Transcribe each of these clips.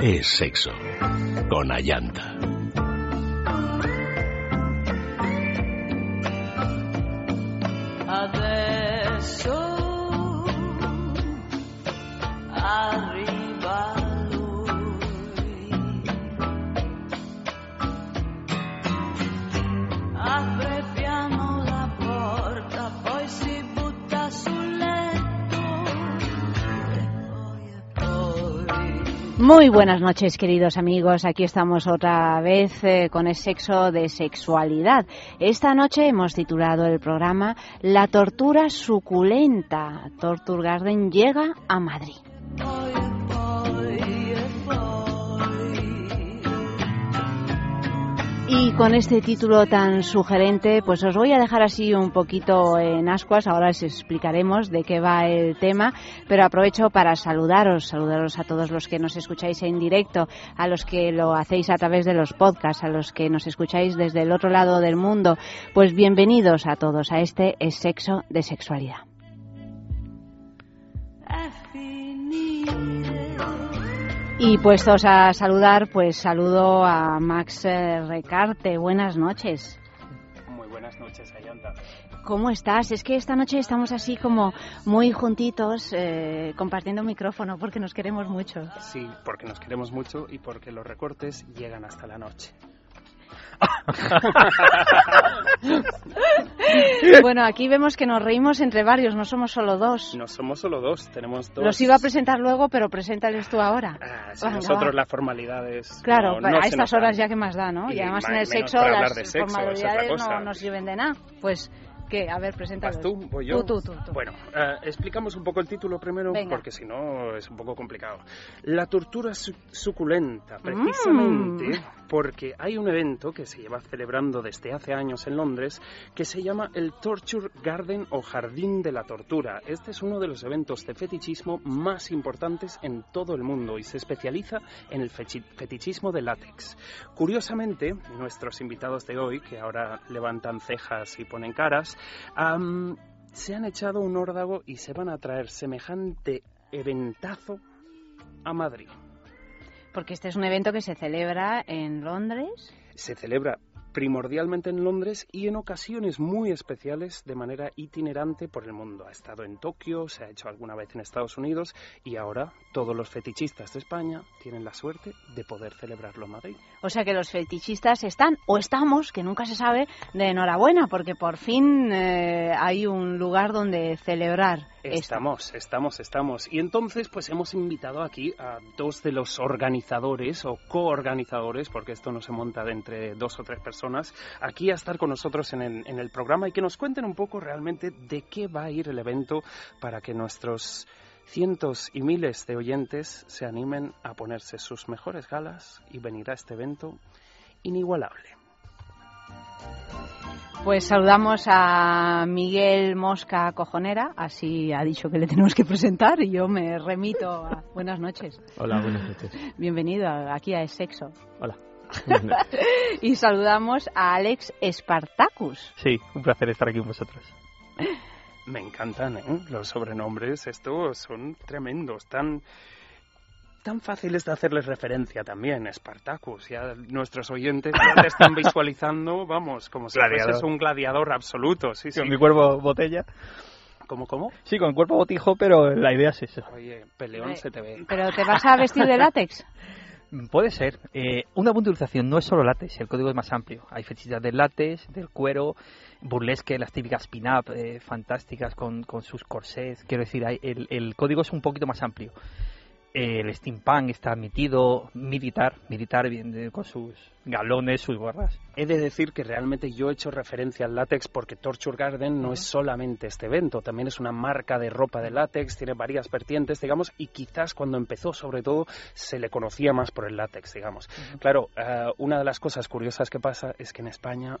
es sexo. Con Ayanta. Muy buenas noches, queridos amigos. Aquí estamos otra vez eh, con el sexo de sexualidad. Esta noche hemos titulado el programa La tortura suculenta. Torture Garden llega a Madrid. Y con este título tan sugerente, pues os voy a dejar así un poquito en ascuas. Ahora os explicaremos de qué va el tema, pero aprovecho para saludaros, saludaros a todos los que nos escucháis en directo, a los que lo hacéis a través de los podcasts, a los que nos escucháis desde el otro lado del mundo. Pues bienvenidos a todos a este es sexo de sexualidad. Y puestos a saludar, pues saludo a Max eh, Recarte. Buenas noches. Muy buenas noches, Ayanta. ¿Cómo estás? Es que esta noche estamos así como muy juntitos, eh, compartiendo micrófono porque nos queremos mucho. Sí, porque nos queremos mucho y porque los recortes llegan hasta la noche. Bueno, aquí vemos que nos reímos entre varios, no somos solo dos. No somos solo dos, tenemos dos. Los iba a presentar luego, pero preséntales tú ahora. Ah, si Venga, nosotros va. las formalidades. Claro, no- a estas nos horas ya que más da, ¿no? Y, Y además en el sexo las sexo, formalidades no, cosa. no sirven de nada. Pues, ¿qué? A ver, preséntalos. ¿Vas tú? ¿Voy yo? Tú, tú, tú. Bueno, eh, explicamos un poco el título primero, Venga. porque si no es un poco complicado. La tortura su- suculenta, Mm. precisamente porque hay un evento que se lleva celebrando desde hace años en Londres que se llama el Torture Garden o Jardín de la Tortura. Este es uno de los eventos de fetichismo más importantes en todo el mundo y se especializa en el fetichismo de látex. Curiosamente, nuestros invitados de hoy, que ahora levantan cejas y ponen caras, se han echado un órdago y se van a traer semejante eventazo a Madrid. Porque este es un evento que se celebra en Londres. Se celebra primordialmente en Londres y en ocasiones muy especiales de manera itinerante por el mundo. Ha estado en Tokio, se ha hecho alguna vez en Estados Unidos y ahora todos los fetichistas de España tienen la suerte de poder celebrarlo en Madrid. O sea que los fetichistas están, o estamos, que nunca se sabe, de enhorabuena, porque por fin eh, hay un lugar donde celebrar. Estamos, estamos, estamos. Y entonces, pues hemos invitado aquí a dos de los organizadores o coorganizadores, porque esto no se monta de entre dos o tres personas, aquí a estar con nosotros en el, en el programa y que nos cuenten un poco realmente de qué va a ir el evento para que nuestros cientos y miles de oyentes se animen a ponerse sus mejores galas y venir a este evento inigualable. Pues saludamos a Miguel Mosca Cojonera, así ha dicho que le tenemos que presentar y yo me remito a... Buenas noches, Hola, buenas noches. bienvenido aquí a Es Sexo. Hola. Y saludamos a Alex Spartacus. Sí, un placer estar aquí con vosotros. Me encantan, ¿eh? Los sobrenombres, estos son tremendos, tan tan fáciles de hacerles referencia también, Spartacus. Ya nuestros oyentes ya te están visualizando, vamos, como si Gladiador. fueses un gladiador absoluto, sí, sí. Con mi cuerpo botella. ¿Cómo, cómo? Sí, con el cuerpo botijo, pero la idea es esa. Oye, peleón Eh, se te ve. ¿Pero te vas a vestir de látex? Puede ser. Eh, una puntualización no es solo látex, el código es más amplio. Hay fechistas del látex, del cuero, burlesque, las típicas pin-up eh, fantásticas con, con sus corsés. Quiero decir, hay- el, el código es un poquito más amplio. Eh, el steampunk está admitido, militar, militar bien, de- con sus galones, sus gorras. He de decir que realmente yo he hecho referencia al látex porque Torture Garden no es solamente este evento, también es una marca de ropa de látex, tiene varias vertientes, digamos, y quizás cuando empezó, sobre todo, se le conocía más por el látex, digamos. Claro, eh, una de las cosas curiosas que pasa es que en España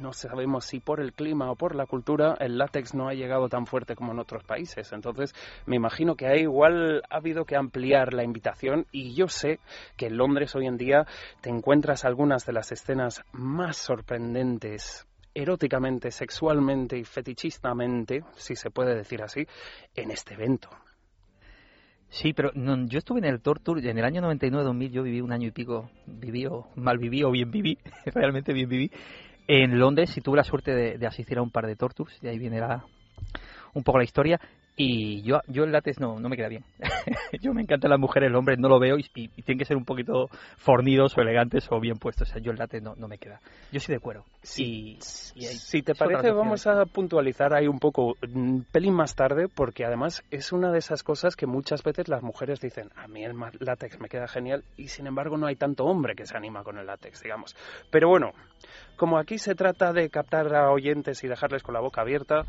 no sabemos si por el clima o por la cultura el látex no ha llegado tan fuerte como en otros países. Entonces, me imagino que ahí igual ha habido que ampliar la invitación y yo sé que en Londres hoy en día te encuentras algunas de las escenas más sorprendentes eróticamente, sexualmente y fetichistamente, si se puede decir así, en este evento. Sí, pero no, yo estuve en el Torture en el año 99-2000, yo viví un año y pico, viví o mal viví o bien viví, realmente bien viví, en Londres y tuve la suerte de, de asistir a un par de Tortures, y ahí viene la, un poco la historia. Y yo, yo el látex no, no me queda bien. yo me encantan las mujeres, el hombre no lo veo y, y, y tienen que ser un poquito fornidos o elegantes o bien puestos. O sea, yo el látex no, no me queda. Yo soy de cuero. Sí. Y, y hay- Si te parece, vamos a puntualizar ahí un poco, un pelín más tarde, porque además es una de esas cosas que muchas veces las mujeres dicen, a mí el látex me queda genial, y sin embargo no hay tanto hombre que se anima con el látex, digamos. Pero bueno, como aquí se trata de captar a oyentes y dejarles con la boca abierta,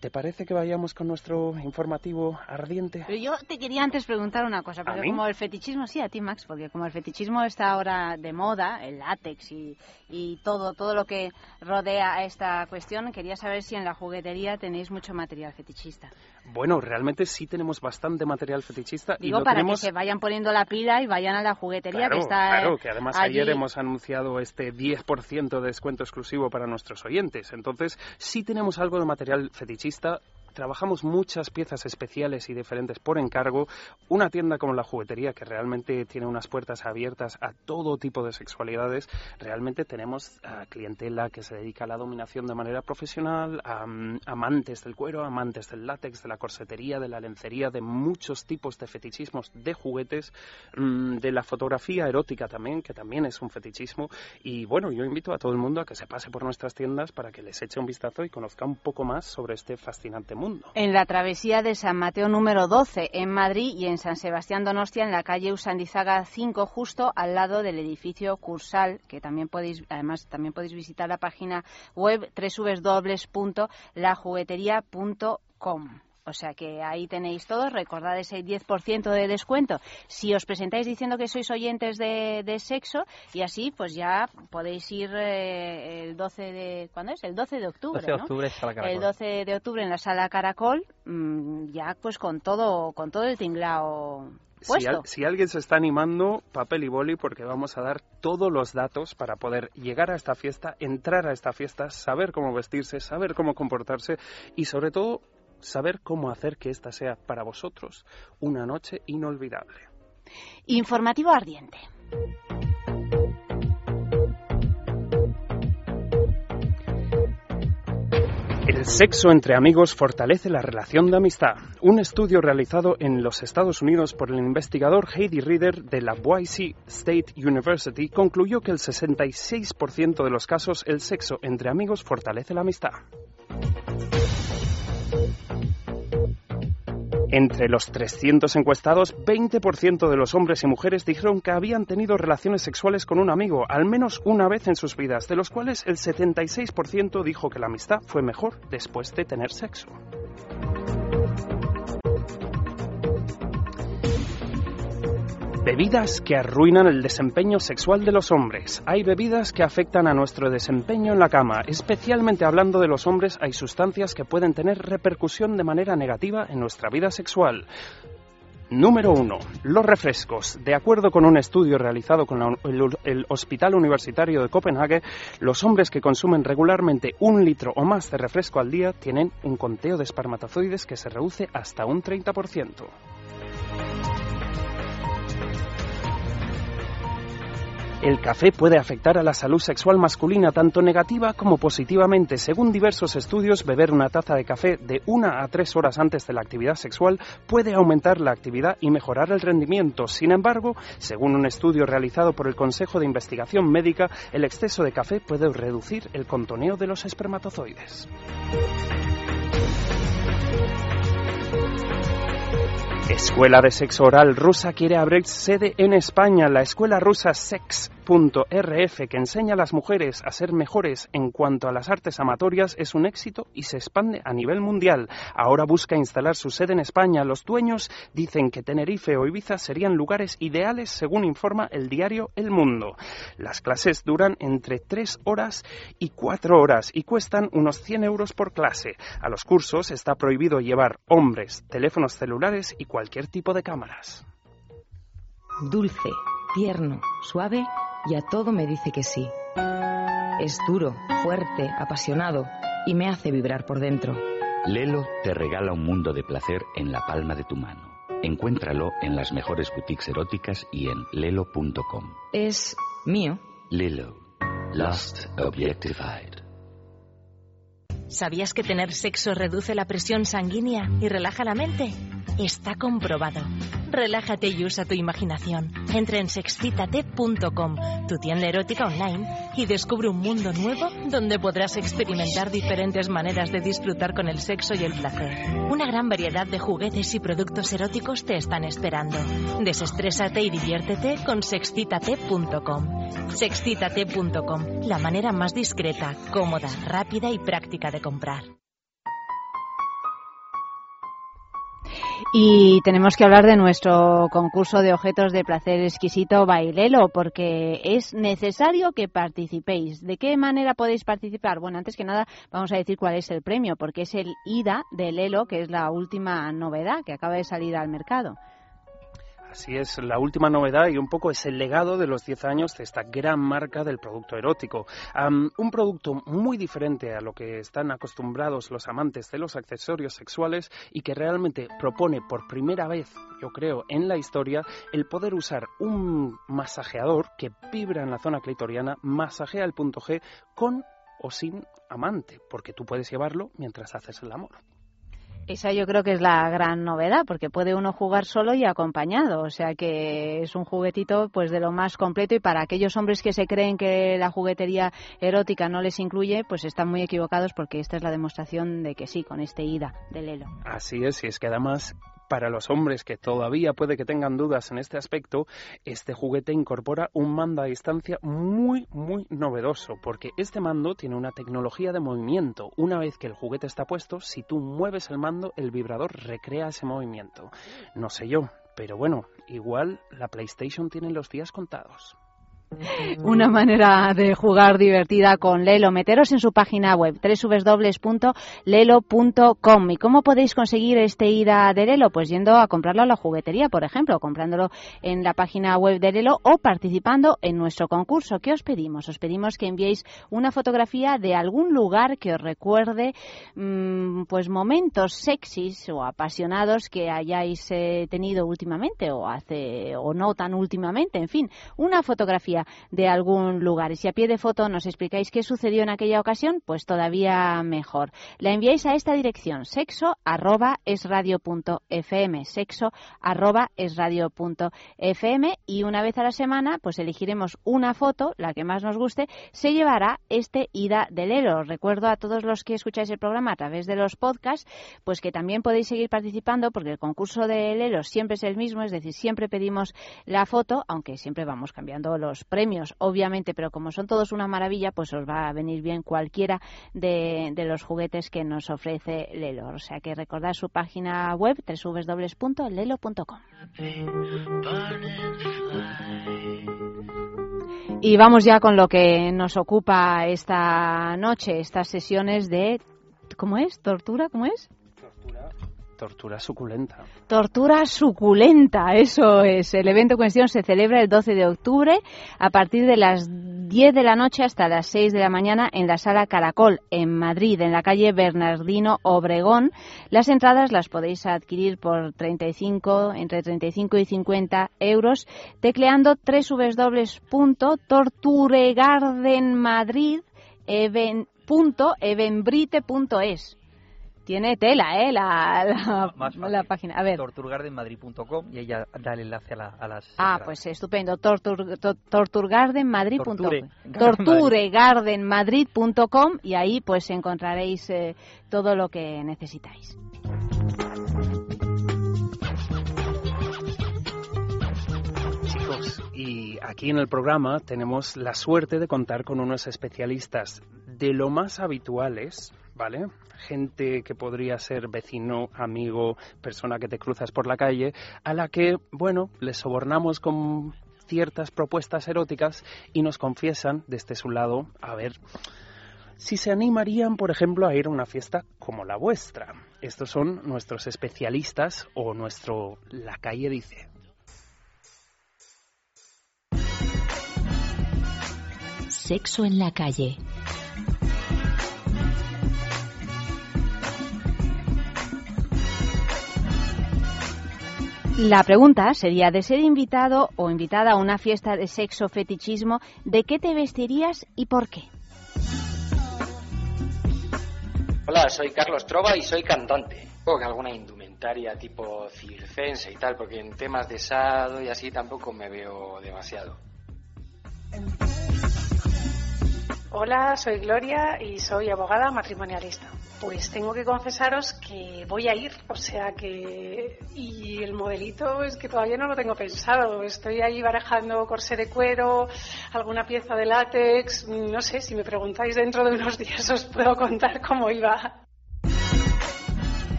¿te parece que vayamos con nuestro informativo ardiente? Pero yo te quería antes preguntar una cosa, porque como el fetichismo, sí, a ti Max, porque como el fetichismo está ahora de moda, el látex y, y todo, todo lo que rodea a esta cuestión, quería saber si en la juguetería tenéis mucho material fetichista. Bueno, realmente sí tenemos bastante material fetichista y Digo, lo para tenemos... que se vayan poniendo la pila y vayan a la juguetería Claro, que está claro, eh, que además allí. ayer hemos anunciado este 10% de descuento exclusivo para nuestros oyentes. Entonces, sí tenemos algo de material fetichista. artista Trabajamos muchas piezas especiales y diferentes por encargo. Una tienda como la juguetería, que realmente tiene unas puertas abiertas a todo tipo de sexualidades. Realmente tenemos a clientela que se dedica a la dominación de manera profesional, mm, amantes del cuero, amantes del látex, de la corsetería, de la lencería, de muchos tipos de fetichismos de juguetes, mm, de la fotografía erótica también, que también es un fetichismo. Y bueno, yo invito a todo el mundo a que se pase por nuestras tiendas para que les eche un vistazo y conozca un poco más sobre este fascinante En la travesía de San Mateo número 12 en Madrid y en San Sebastián Donostia en la calle Usandizaga 5 justo al lado del edificio Cursal que también podéis además también podéis visitar la página web www.lajugueteria.com. O sea que ahí tenéis todo, recordad ese 10% de descuento si os presentáis diciendo que sois oyentes de, de sexo y así pues ya podéis ir eh, el 12 de ¿cuándo es? El 12 de octubre, 12 de ¿no? octubre está la Caracol. El 12 de octubre en la sala Caracol, mm, ya pues con todo, con todo el tinglao Si, al- si alguien se está animando, papel y boli, porque vamos a dar todos los datos para poder llegar a esta fiesta, entrar a esta fiesta, saber cómo vestirse, saber cómo comportarse y sobre todo saber cómo hacer que esta sea para vosotros una noche inolvidable. Informativo ardiente. El sexo entre amigos fortalece la relación de amistad. Un estudio realizado en los Estados Unidos por el investigador Heidi Reader de la Boise State University concluyó que el 66% de los casos el sexo entre amigos fortalece la amistad. Entre los 300 encuestados, 20% de los hombres y mujeres dijeron que habían tenido relaciones sexuales con un amigo al menos una vez en sus vidas, de los cuales el 76% dijo que la amistad fue mejor después de tener sexo. Bebidas que arruinan el desempeño sexual de los hombres. Hay bebidas que afectan a nuestro desempeño en la cama. Especialmente hablando de los hombres, hay sustancias que pueden tener repercusión de manera negativa en nuestra vida sexual. Número 1. Los refrescos. De acuerdo con un estudio realizado con el, el Hospital Universitario de Copenhague, los hombres que consumen regularmente un litro o más de refresco al día tienen un conteo de espermatozoides que se reduce hasta un 30%. El café puede afectar a la salud sexual masculina tanto negativa como positivamente. Según diversos estudios, beber una taza de café de una a tres horas antes de la actividad sexual puede aumentar la actividad y mejorar el rendimiento. Sin embargo, según un estudio realizado por el Consejo de Investigación Médica, el exceso de café puede reducir el contoneo de los espermatozoides. Escuela de Sexo Oral Rusa quiere abrir sede en España. La escuela rusa Sex.rf, que enseña a las mujeres a ser mejores en cuanto a las artes amatorias, es un éxito y se expande a nivel mundial. Ahora busca instalar su sede en España. Los dueños dicen que Tenerife o Ibiza serían lugares ideales, según informa el diario El Mundo. Las clases duran entre 3 horas y 4 horas y cuestan unos 100 euros por clase. A los cursos está prohibido llevar hombres, teléfonos celulares y cualquier tipo de cámaras. Dulce, tierno, suave y a todo me dice que sí. Es duro, fuerte, apasionado y me hace vibrar por dentro. Lelo te regala un mundo de placer en la palma de tu mano. Encuéntralo en las mejores boutiques eróticas y en lelo.com. Es mío. Lilo. Lost Objectified. ¿Sabías que tener sexo reduce la presión sanguínea y relaja la mente? Está comprobado. Relájate y usa tu imaginación. Entra en sexcitate.com, tu tienda erótica online, y descubre un mundo nuevo donde podrás experimentar diferentes maneras de disfrutar con el sexo y el placer. Una gran variedad de juguetes y productos eróticos te están esperando. Desestrésate y diviértete con sexcitate.com. Sexcitate.com, la manera más discreta, cómoda, rápida y práctica de comprar. Y tenemos que hablar de nuestro concurso de objetos de placer exquisito Bailelo, porque es necesario que participéis. ¿De qué manera podéis participar? Bueno, antes que nada vamos a decir cuál es el premio, porque es el IDA de Lelo, que es la última novedad que acaba de salir al mercado. Así es, la última novedad y un poco es el legado de los 10 años de esta gran marca del producto erótico. Un producto muy diferente a lo que están acostumbrados los amantes de los accesorios sexuales y que realmente propone por primera vez, yo creo, en la historia, el poder usar un masajeador que vibra en la zona clitoriana, masajea el punto G con o sin amante, porque tú puedes llevarlo mientras haces el amor. Esa yo creo que es la gran novedad, porque puede uno jugar solo y acompañado, o sea que es un juguetito pues de lo más completo y para aquellos hombres que se creen que la juguetería erótica no les incluye, pues están muy equivocados porque esta es la demostración de que sí, con este ida del Lelo. Así es, y es que además para los hombres que todavía puede que tengan dudas en este aspecto, este juguete incorpora un mando a distancia muy, muy novedoso, porque este mando tiene una tecnología de movimiento. Una vez que el juguete está puesto, si tú mueves el mando, el vibrador recrea ese movimiento. No sé yo, pero bueno, igual la PlayStation tiene los días contados. Una manera de jugar divertida con Lelo. Meteros en su página web www.lelo.com. ¿Y cómo podéis conseguir este ida de Lelo? Pues yendo a comprarlo a la juguetería, por ejemplo, comprándolo en la página web de Lelo o participando en nuestro concurso. ¿Qué os pedimos? Os pedimos que enviéis una fotografía de algún lugar que os recuerde mm, pues momentos sexys o apasionados que hayáis eh, tenido últimamente o hace o no tan últimamente, en fin, una fotografía de algún lugar. Y si a pie de foto nos explicáis qué sucedió en aquella ocasión, pues todavía mejor. La enviáis a esta dirección, sexo arroba esradio.fm, sexo arroba esradio.fm y una vez a la semana pues elegiremos una foto, la que más nos guste, se llevará este ida del. Os Recuerdo a todos los que escucháis el programa a través de los podcasts, pues que también podéis seguir participando porque el concurso de Lelo siempre es el mismo, es decir, siempre pedimos la foto, aunque siempre vamos cambiando los premios, obviamente, pero como son todos una maravilla, pues os va a venir bien cualquiera de, los juguetes que nos ofrece Lelo. O sea que recordad su página web www.lelo.com. Y vamos ya con lo que nos ocupa esta noche, estas sesiones de ¿cómo es? ¿Tortura? ¿Cómo es? Tortura suculenta. Tortura suculenta, eso es. El evento en cuestión se celebra el 12 de octubre a partir de las 10 de la noche hasta las 6 de la mañana en la sala Caracol, en Madrid, en la calle Bernardino Obregón. Las entradas las podéis adquirir por 35, entre 35 y 50 euros, tecleando www.torturegardenmadrid.evenbrite.es. Tiene tela, ¿eh? La, la, Más fácil. la página. A ver. Torturgardenmadrid.com y ella da el enlace a, la- a las. Ah, entradas. pues estupendo. Tortur, to- torturgardenmadrid.com. Torture- Torturegardenmadrid.com y ahí pues encontraréis eh, todo lo que necesitáis. Chicos, y aquí en el programa tenemos la suerte de contar con unos especialistas de lo más habituales, ¿vale? Gente que podría ser vecino, amigo, persona que te cruzas por la calle, a la que, bueno, les sobornamos con ciertas propuestas eróticas y nos confiesan desde su lado, a ver, si se animarían, por ejemplo, a ir a una fiesta como la vuestra. Estos son nuestros especialistas o nuestro La calle dice. Sexo en la calle. La pregunta sería, de ser invitado o invitada a una fiesta de sexo fetichismo, ¿de qué te vestirías y por qué? Hola, soy Carlos Trova y soy cantante. Con alguna indumentaria tipo circense y tal, porque en temas de sado y así tampoco me veo demasiado. Hola, soy Gloria y soy abogada matrimonialista. Pues tengo que confesaros que voy a ir, o sea que... Y el modelito es que todavía no lo tengo pensado. Estoy ahí barajando corsé de cuero, alguna pieza de látex. No sé, si me preguntáis dentro de unos días os puedo contar cómo iba.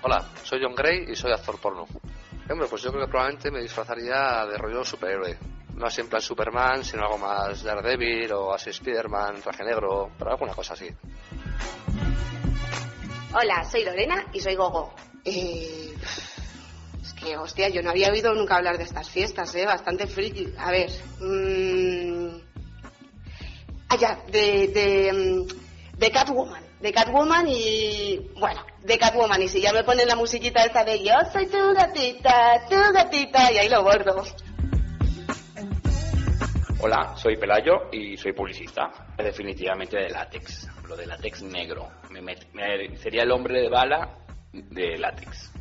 Hola, soy John Gray y soy actor porno. Hombre, pues yo creo que probablemente me disfrazaría de rollo superhéroe. No así en Superman, sino algo más Daredevil o así Spiderman, traje negro, pero alguna cosa así. Hola, soy Lorena y soy Gogo. Eh, es que, hostia, yo no había oído nunca hablar de estas fiestas, ¿eh? Bastante friki. A ver. mmm, Ah, de, mm, de Catwoman. De Catwoman y. Bueno, de Catwoman. Y si ya me ponen la musiquita esta de Yo soy tu gatita, tu gatita, y ahí lo bordo. Hola, soy Pelayo y soy publicista. Definitivamente de látex, lo de látex negro. Me met- me- sería el hombre de bala de látex.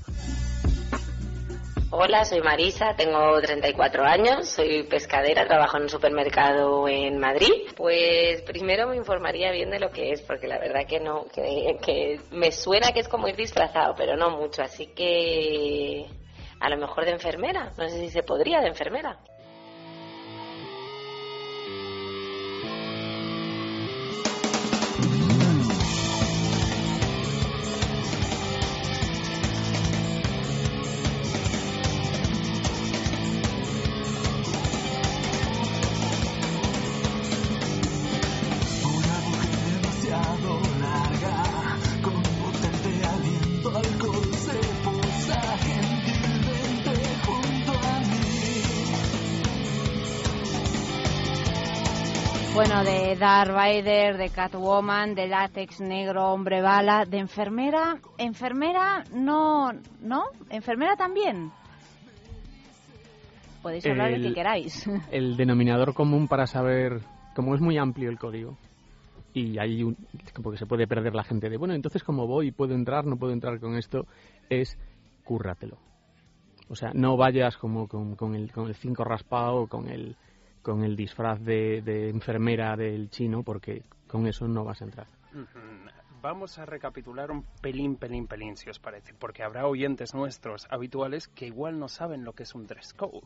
Hola, soy Marisa, tengo 34 años, soy pescadera, trabajo en un supermercado en Madrid. Pues primero me informaría bien de lo que es, porque la verdad que no, que, que me suena que es como ir disfrazado, pero no mucho, así que a lo mejor de enfermera, no sé si se podría de enfermera. Darth Vader, de Catwoman, de látex negro, hombre bala, de enfermera. Enfermera no, ¿no? Enfermera también. Podéis hablar de que El- queráis. El denominador común para saber, como es muy amplio el código, y hay un, porque se puede perder la gente de, bueno, entonces cómo voy, puedo entrar, no puedo entrar con esto, es cúrratelo. O sea, no vayas como con, con el, con el cinco raspado con el, con el disfraz de, enfermera del chino, porque con eso no vas a entrar. Vamos a recapitular un pelín, pelín, pelín, si os parece, porque habrá oyentes nuestros habituales que igual no saben lo que es un dress code.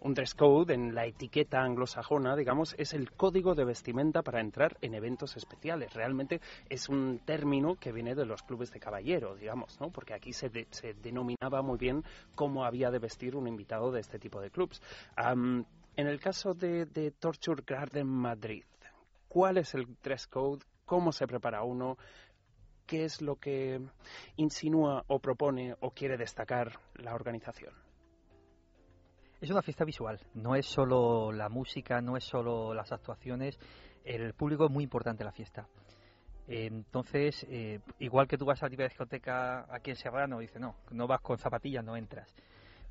Un dress code en la etiqueta anglosajona, digamos, es el código de vestimenta para entrar en eventos especiales. Realmente es un término que viene de los clubes de caballero, digamos, ¿no? Porque aquí se, de- se denominaba muy bien cómo había de vestir un invitado de este tipo de clubs. En el caso de, Torture Garden Madrid, ¿cuál es el dress code? ¿Cómo se prepara uno? ¿Qué es lo que insinúa o propone o quiere destacar la organización? Es una fiesta visual, no es solo la música, no es solo las actuaciones, el público es muy importante en la fiesta. Entonces, eh, igual que tú vas a la discoteca aquí en Serrano, dice no, no vas con zapatillas, no entras.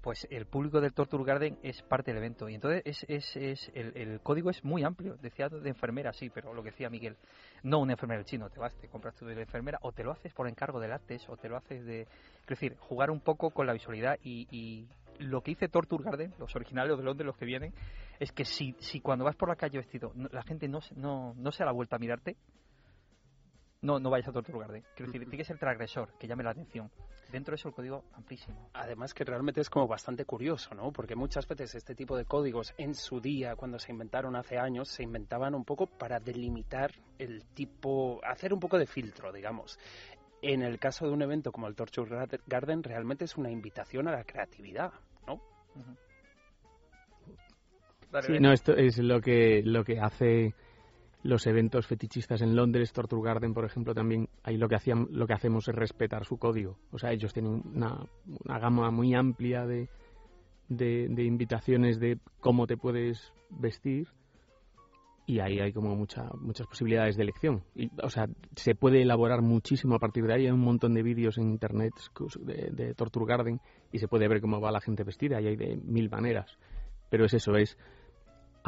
Pues el público del Torture Garden es parte del evento y entonces es, es, es el, el código es muy amplio. Decía de enfermera, sí, pero lo que decía Miguel, no una enfermera chino, te vas, te compras tú de enfermera o te lo haces por encargo del artes o te lo haces de... Es decir, jugar un poco con la visualidad y, y lo que dice Torture Garden, los originales, de Londres, los que vienen, es que si, si cuando vas por la calle vestido la gente no, no, no se da la vuelta a mirarte, no, no vayas a Torture Garden. Quiero decir, tiene que ser transgresor, que llame la atención. Dentro de eso el código amplísimo. Además que realmente es como bastante curioso, ¿no? Porque muchas veces este tipo de códigos en su día, cuando se inventaron hace años, se inventaban un poco para delimitar el tipo, hacer un poco de filtro, digamos. En el caso de un evento como el Torture Gar- Garden, realmente es una invitación a la creatividad, ¿no? Sí, no, esto es lo que, lo que hace los eventos fetichistas en Londres, Torture Garden, por ejemplo, también ahí lo que hacían, lo que hacemos es respetar su código. O sea, ellos tienen una, una gama muy amplia de, de, invitaciones de cómo te puedes vestir y ahí hay como mucha, muchas posibilidades de elección. Y, o sea, se puede elaborar muchísimo a partir de ahí. Hay un montón de vídeos en internet de, de Torture Garden y se puede ver cómo va la gente vestida y hay de mil maneras. Pero es eso, es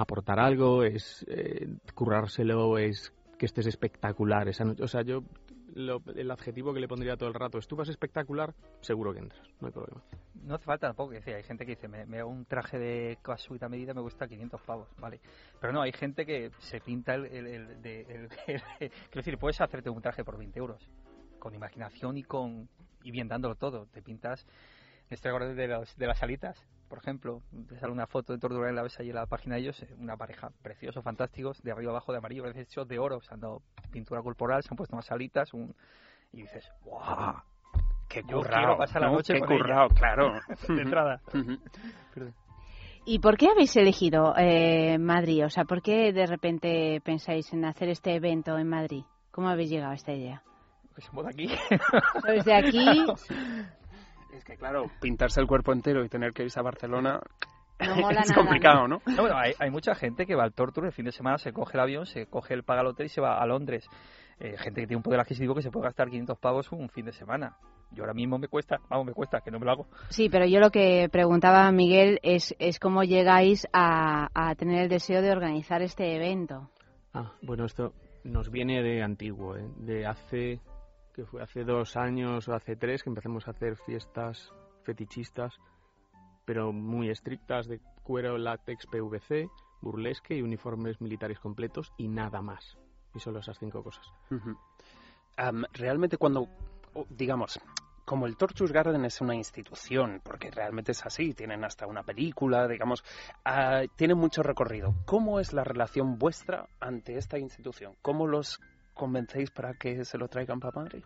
aportar algo, es eh, currárselo, es que estés espectacular esa noche. O sea, yo lo- el adjetivo que le pondría todo el rato es tú vas espectacular, seguro que entras, no hay problema. No hace falta tampoco decir, hay gente que dice, me, hago un traje de casuita medida, me cuesta 500 pavos, ¿vale? Pero no, hay gente que se pinta el... el, el- de- el- quiero decir, puedes hacerte un traje por 20 euros, con imaginación y con y bien dándolo todo. Te pintas, estoy acordando de, los, de las alitas, por ejemplo, te sale una foto de Tortuga en la ves ahí en la página de ellos, eh, una pareja preciosos, fantásticos, de arriba abajo de amarillo, parece hechos de oro, se han dado pintura corporal, se han puesto unas alitas, un, y dices, ¡guau! Qué currao, pasar la ¿no? noche Qué currao, claro. de entrada. ¿Y por qué habéis elegido eh, Madrid? O sea, ¿por qué de repente pensáis en hacer este evento en Madrid? ¿Cómo habéis llegado a esta idea? Pues somos de aquí. ¿Sois de aquí? Es que claro, pintarse el cuerpo entero y tener que irse a Barcelona No mola es nada, complicado, ¿no? No, bueno, hay, hay mucha gente que va al Torture el fin de semana, se coge el avión, se coge el paga el hotel y se va a Londres. Eh, gente que tiene un poder adquisitivo que se puede gastar 500 pavos un fin de semana. Yo ahora mismo me cuesta, vamos, me cuesta, que no me lo hago. Sí, pero yo lo que preguntaba Miguel es, es cómo llegáis a, a tener el deseo de organizar este evento. Ah, bueno, esto nos viene de antiguo, ¿eh? de hace, que fue hace dos años o hace tres que empezamos a hacer fiestas fetichistas, pero muy estrictas de cuero, látex, PVC, burlesque y uniformes militares completos y nada más. Y solo esas cinco cosas. Ujú. Am, realmente cuando, digamos, como el Torture Garden es una institución, porque realmente es así, tienen hasta una película, digamos, ah, tiene mucho recorrido. ¿Cómo es la relación vuestra ante esta institución? ¿Cómo los convencéis para que se lo traigan para Madrid?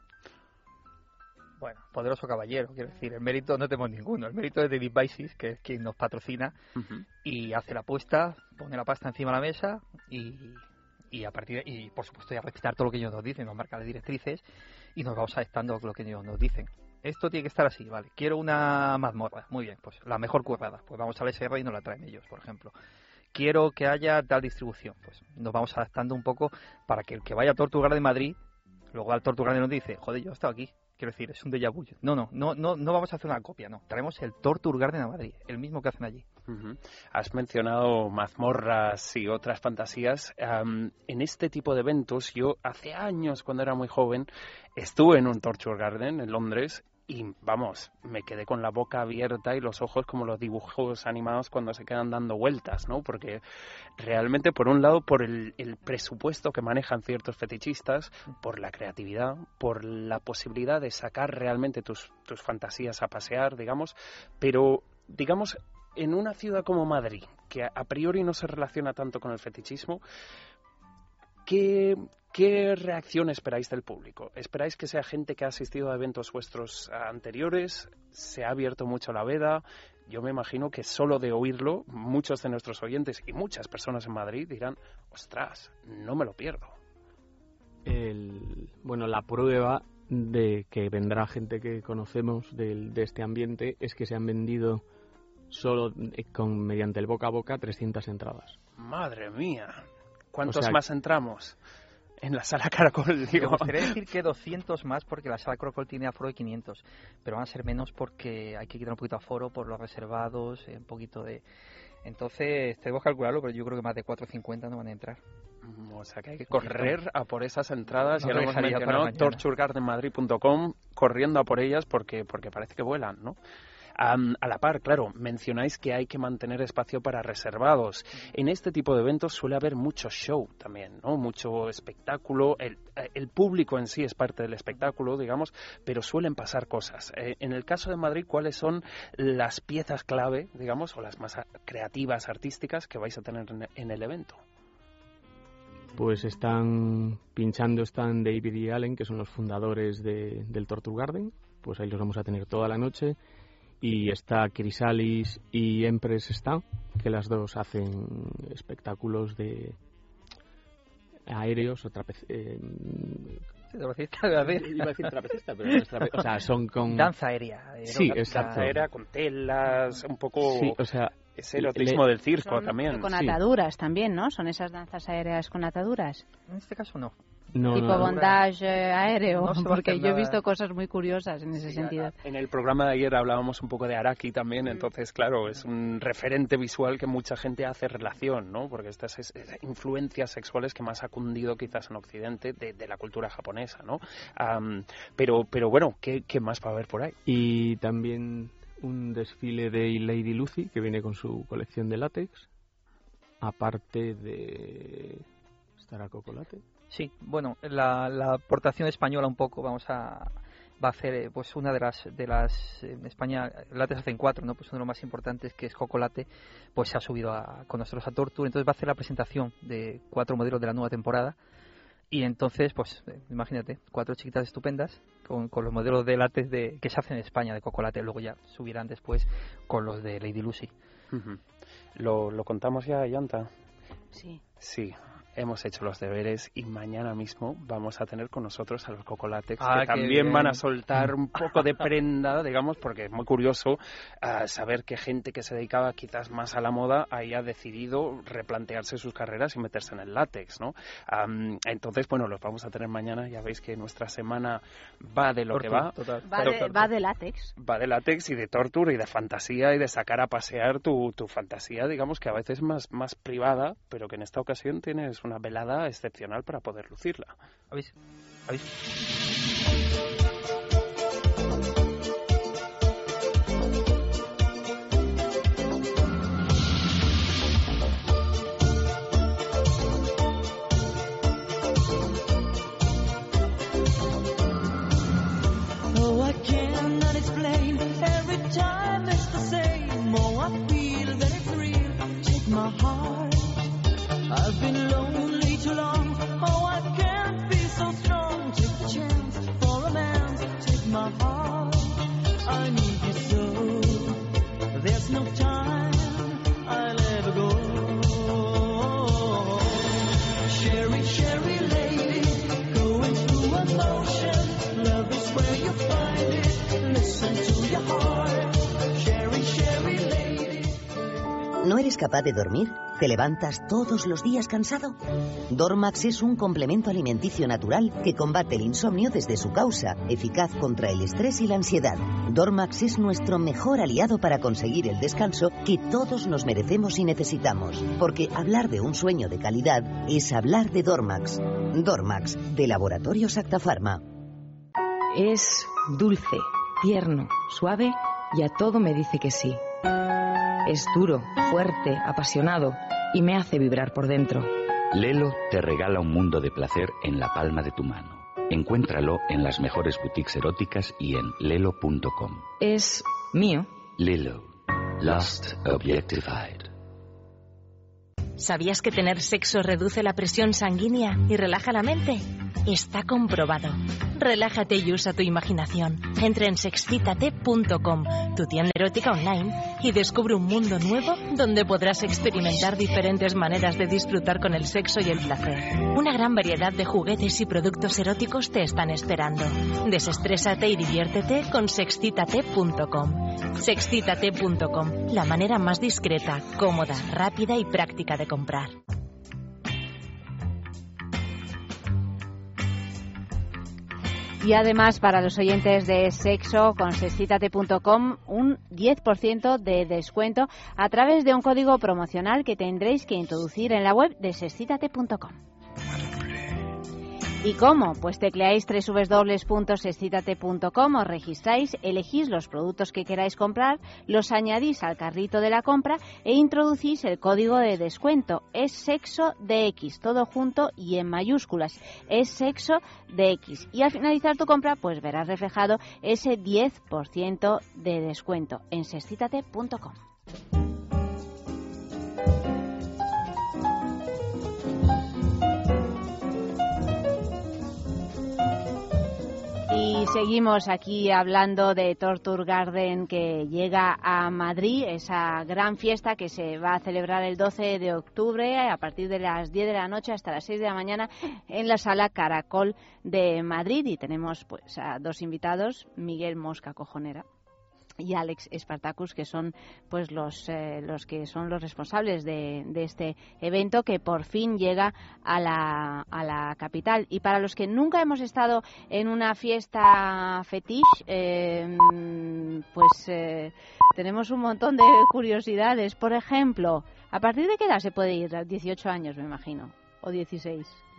Bueno, poderoso caballero, quiero decir, el mérito no tenemos ninguno. El mérito es de Devices, que es quien nos patrocina y hace la apuesta, pone la pasta encima de la mesa y, y a partir de, y por supuesto ya respetar todo lo que ellos nos dicen, nos marca las directrices y nos vamos adaptando a lo que ellos nos dicen. Esto tiene que estar así, vale. Quiero una mazmorra, muy bien, pues la mejor currada, pues vamos al SR y nos la traen ellos, por ejemplo. Quiero que haya tal distribución, pues nos vamos adaptando un poco para que el que vaya a Tortugar de Madrid, luego al Tortugar nos dice, joder, yo he estado aquí, quiero decir, es un déjà vu. No, no, no, no, no vamos a hacer una copia, no. Traemos el Torture Garden a Madrid, el mismo que hacen allí. Has mencionado mazmorras y otras fantasías. Am, en este tipo de eventos, yo hace años, cuando era muy joven, estuve en un Torture Garden en Londres y, vamos, me quedé con la boca abierta y los ojos como los dibujos animados cuando se quedan dando vueltas, ¿no? Porque realmente, por un lado, por el, presupuesto que manejan ciertos fetichistas, por la creatividad, por la posibilidad de sacar realmente tus, tus fantasías a pasear, digamos, pero, digamos, en una ciudad como Madrid, que a priori no se relaciona tanto con el fetichismo, ¿qué, qué reacción esperáis del público? ¿Esperáis que sea gente que ha asistido a eventos vuestros anteriores? ¿Se ha abierto mucho la veda? Yo me imagino que solo de oírlo, muchos de nuestros oyentes y muchas personas en Madrid dirán, ostras, no me lo pierdo. El, bueno, la prueba de que vendrá gente que conocemos del- de, este ambiente es que se han vendido solo eh, con mediante el boca a boca 300 entradas. Madre mía, ¿cuántos O sea, más entramos en la sala Caracol? Me Digo? gustaría decir que 200 más porque la sala Crocol tiene aforo de 500, pero van a ser menos porque hay que quitar un poquito de aforo por los reservados, eh, un poquito de... Entonces, tenemos que calcularlo, pero yo creo que más de 450 no van a entrar. Mm, O sea que hay que correr a por esas entradas, No ya lo hemos mencionado, torturegardenmadrid.com, corriendo a por ellas porque, porque parece que vuelan, ¿no? Am, a la par, claro, mencionáis que hay que mantener espacio para reservados. En este tipo de eventos suele haber mucho show también, ¿no? Mucho espectáculo. El, eh, el público en sí es parte del espectáculo, digamos, pero suelen pasar cosas. Eh, en el caso de Madrid, ¿cuáles son las piezas clave, digamos, o las más a- creativas, artísticas que vais a tener en, en el evento? Pues están pinchando, están David y Allen, que son los fundadores de- del Torture Garden. Pues ahí los vamos a tener toda la noche. Y está Chrysalis y Empress Stan, que las dos hacen espectáculos de aéreos o eh, Trapecista, iba a decir. Iba a decir trapecista, pero no es trape- o sea, son con... Danza aérea. eh, Sí, exacto. Danza aérea con telas, un poco... Sí, o sea, Es erotismo del circo Son también. Con sí. ataduras también, ¿no? Son esas danzas aéreas con ataduras. En este caso no. No, tipo no, no. bondage eh, aéreo, No se va a porque yo he visto cosas muy curiosas en ese sentido. En el programa de ayer hablábamos un poco de Araki también, entonces, claro, es un referente visual que mucha gente hace relación, ¿no? Porque estas es- es influencias sexuales que más ha cundido quizás en Occidente de, de la cultura japonesa, ¿no? Am, pero, pero bueno, ¿qué, ¿qué más va a haber por ahí? Y también un desfile de Lady Lucy que viene con su colección de látex. Aparte de. ¿Estará Cocolate? Sí, bueno, la, la aportación española un poco vamos a va a hacer eh, pues una de las de las en España lates hacen cuatro, no pues uno de los más importantes que es Cocolate, pues se ha subido a, con nosotros a Torture, entonces va a hacer la presentación de cuatro modelos de la nueva temporada y entonces pues eh, imagínate cuatro chiquitas estupendas con, con los modelos de lates de que se hacen en España de Cocolate, luego ya subirán después con los de Lady Lucy. Ujú. ¿Lo, ¿Lo contamos ya, Yanta? Sí. Sí, hemos hecho los deberes y mañana mismo vamos a tener con nosotros a los Cocolatex Ah, que qué también bien. van a soltar un poco de prenda, digamos, porque es muy curioso ah, saber que gente que se dedicaba quizás más a la moda haya decidido replantearse sus carreras y meterse en el látex, ¿no? Am, entonces, bueno, los vamos a tener mañana, ya veis que nuestra semana va de lo que va. Va de, va de látex. Va de látex y de torture y de fantasía y de sacar a pasear tu, tu fantasía, digamos que a veces más, más privada, pero que en esta ocasión tienes una velada excepcional para poder lucirla. ¿Habéis, habéis eres capaz de dormir? ¿Te levantas todos los días cansado? Dormax es un complemento alimenticio natural que combate el insomnio desde su causa, eficaz contra el estrés y la ansiedad. Dormax es nuestro mejor aliado para conseguir el descanso que todos nos merecemos y necesitamos, porque hablar de un sueño de calidad es hablar de Dormax. Dormax, de Laboratorios Acta Pharma. Es dulce, tierno, suave y a todo me dice que sí. Es duro, fuerte, apasionado y me hace vibrar por dentro. Lelo te regala un mundo de placer en la palma de tu mano. Encuéntralo en las mejores boutiques eróticas y en lelo.com. Es mío. Lelo. Lost Objectified. ¿Sabías que tener sexo reduce la presión sanguínea y relaja la mente? Está comprobado. Relájate y usa tu imaginación. Entra en sexcitate.com, tu tienda erótica online, y descubre un mundo nuevo donde podrás experimentar diferentes maneras de disfrutar con el sexo y el placer. Una gran variedad de juguetes y productos eróticos te están esperando. Desestrésate y diviértete con sexcitate.com. Sexcitate.com, la manera más discreta, cómoda, rápida y práctica de comprar. Y además, para los oyentes de sexo, con sexcitate.com, un 10% de descuento a través de un código promocional que tendréis que introducir en la web de sexcitate.com. ¿Y cómo? Pues tecleáis www.sexcitate.com, os registráis, elegís los productos que queráis comprar, los añadís al carrito de la compra e introducís el código de descuento. Es sexo de X, todo junto y en mayúsculas. Es sexo de X. Y al finalizar tu compra, pues verás reflejado ese 10% de descuento en sexcitate.com. Y seguimos aquí hablando de Torture Garden que llega a Madrid, esa gran fiesta que se va a celebrar el 12 de octubre a partir de las 10 de la noche hasta las 6 de la mañana en la sala Caracol de Madrid. Y tenemos pues a dos invitados, Miguel Mosca Cojonera y Alex Spartacus, que son pues los, eh, los que son los responsables de, de, este evento que por fin llega a la, a la capital. Y para los que nunca hemos estado en una fiesta fetiche, eh, pues eh, tenemos un montón de curiosidades. Por ejemplo, ¿a partir de qué edad se puede ir? 18 años, me imagino, o 16.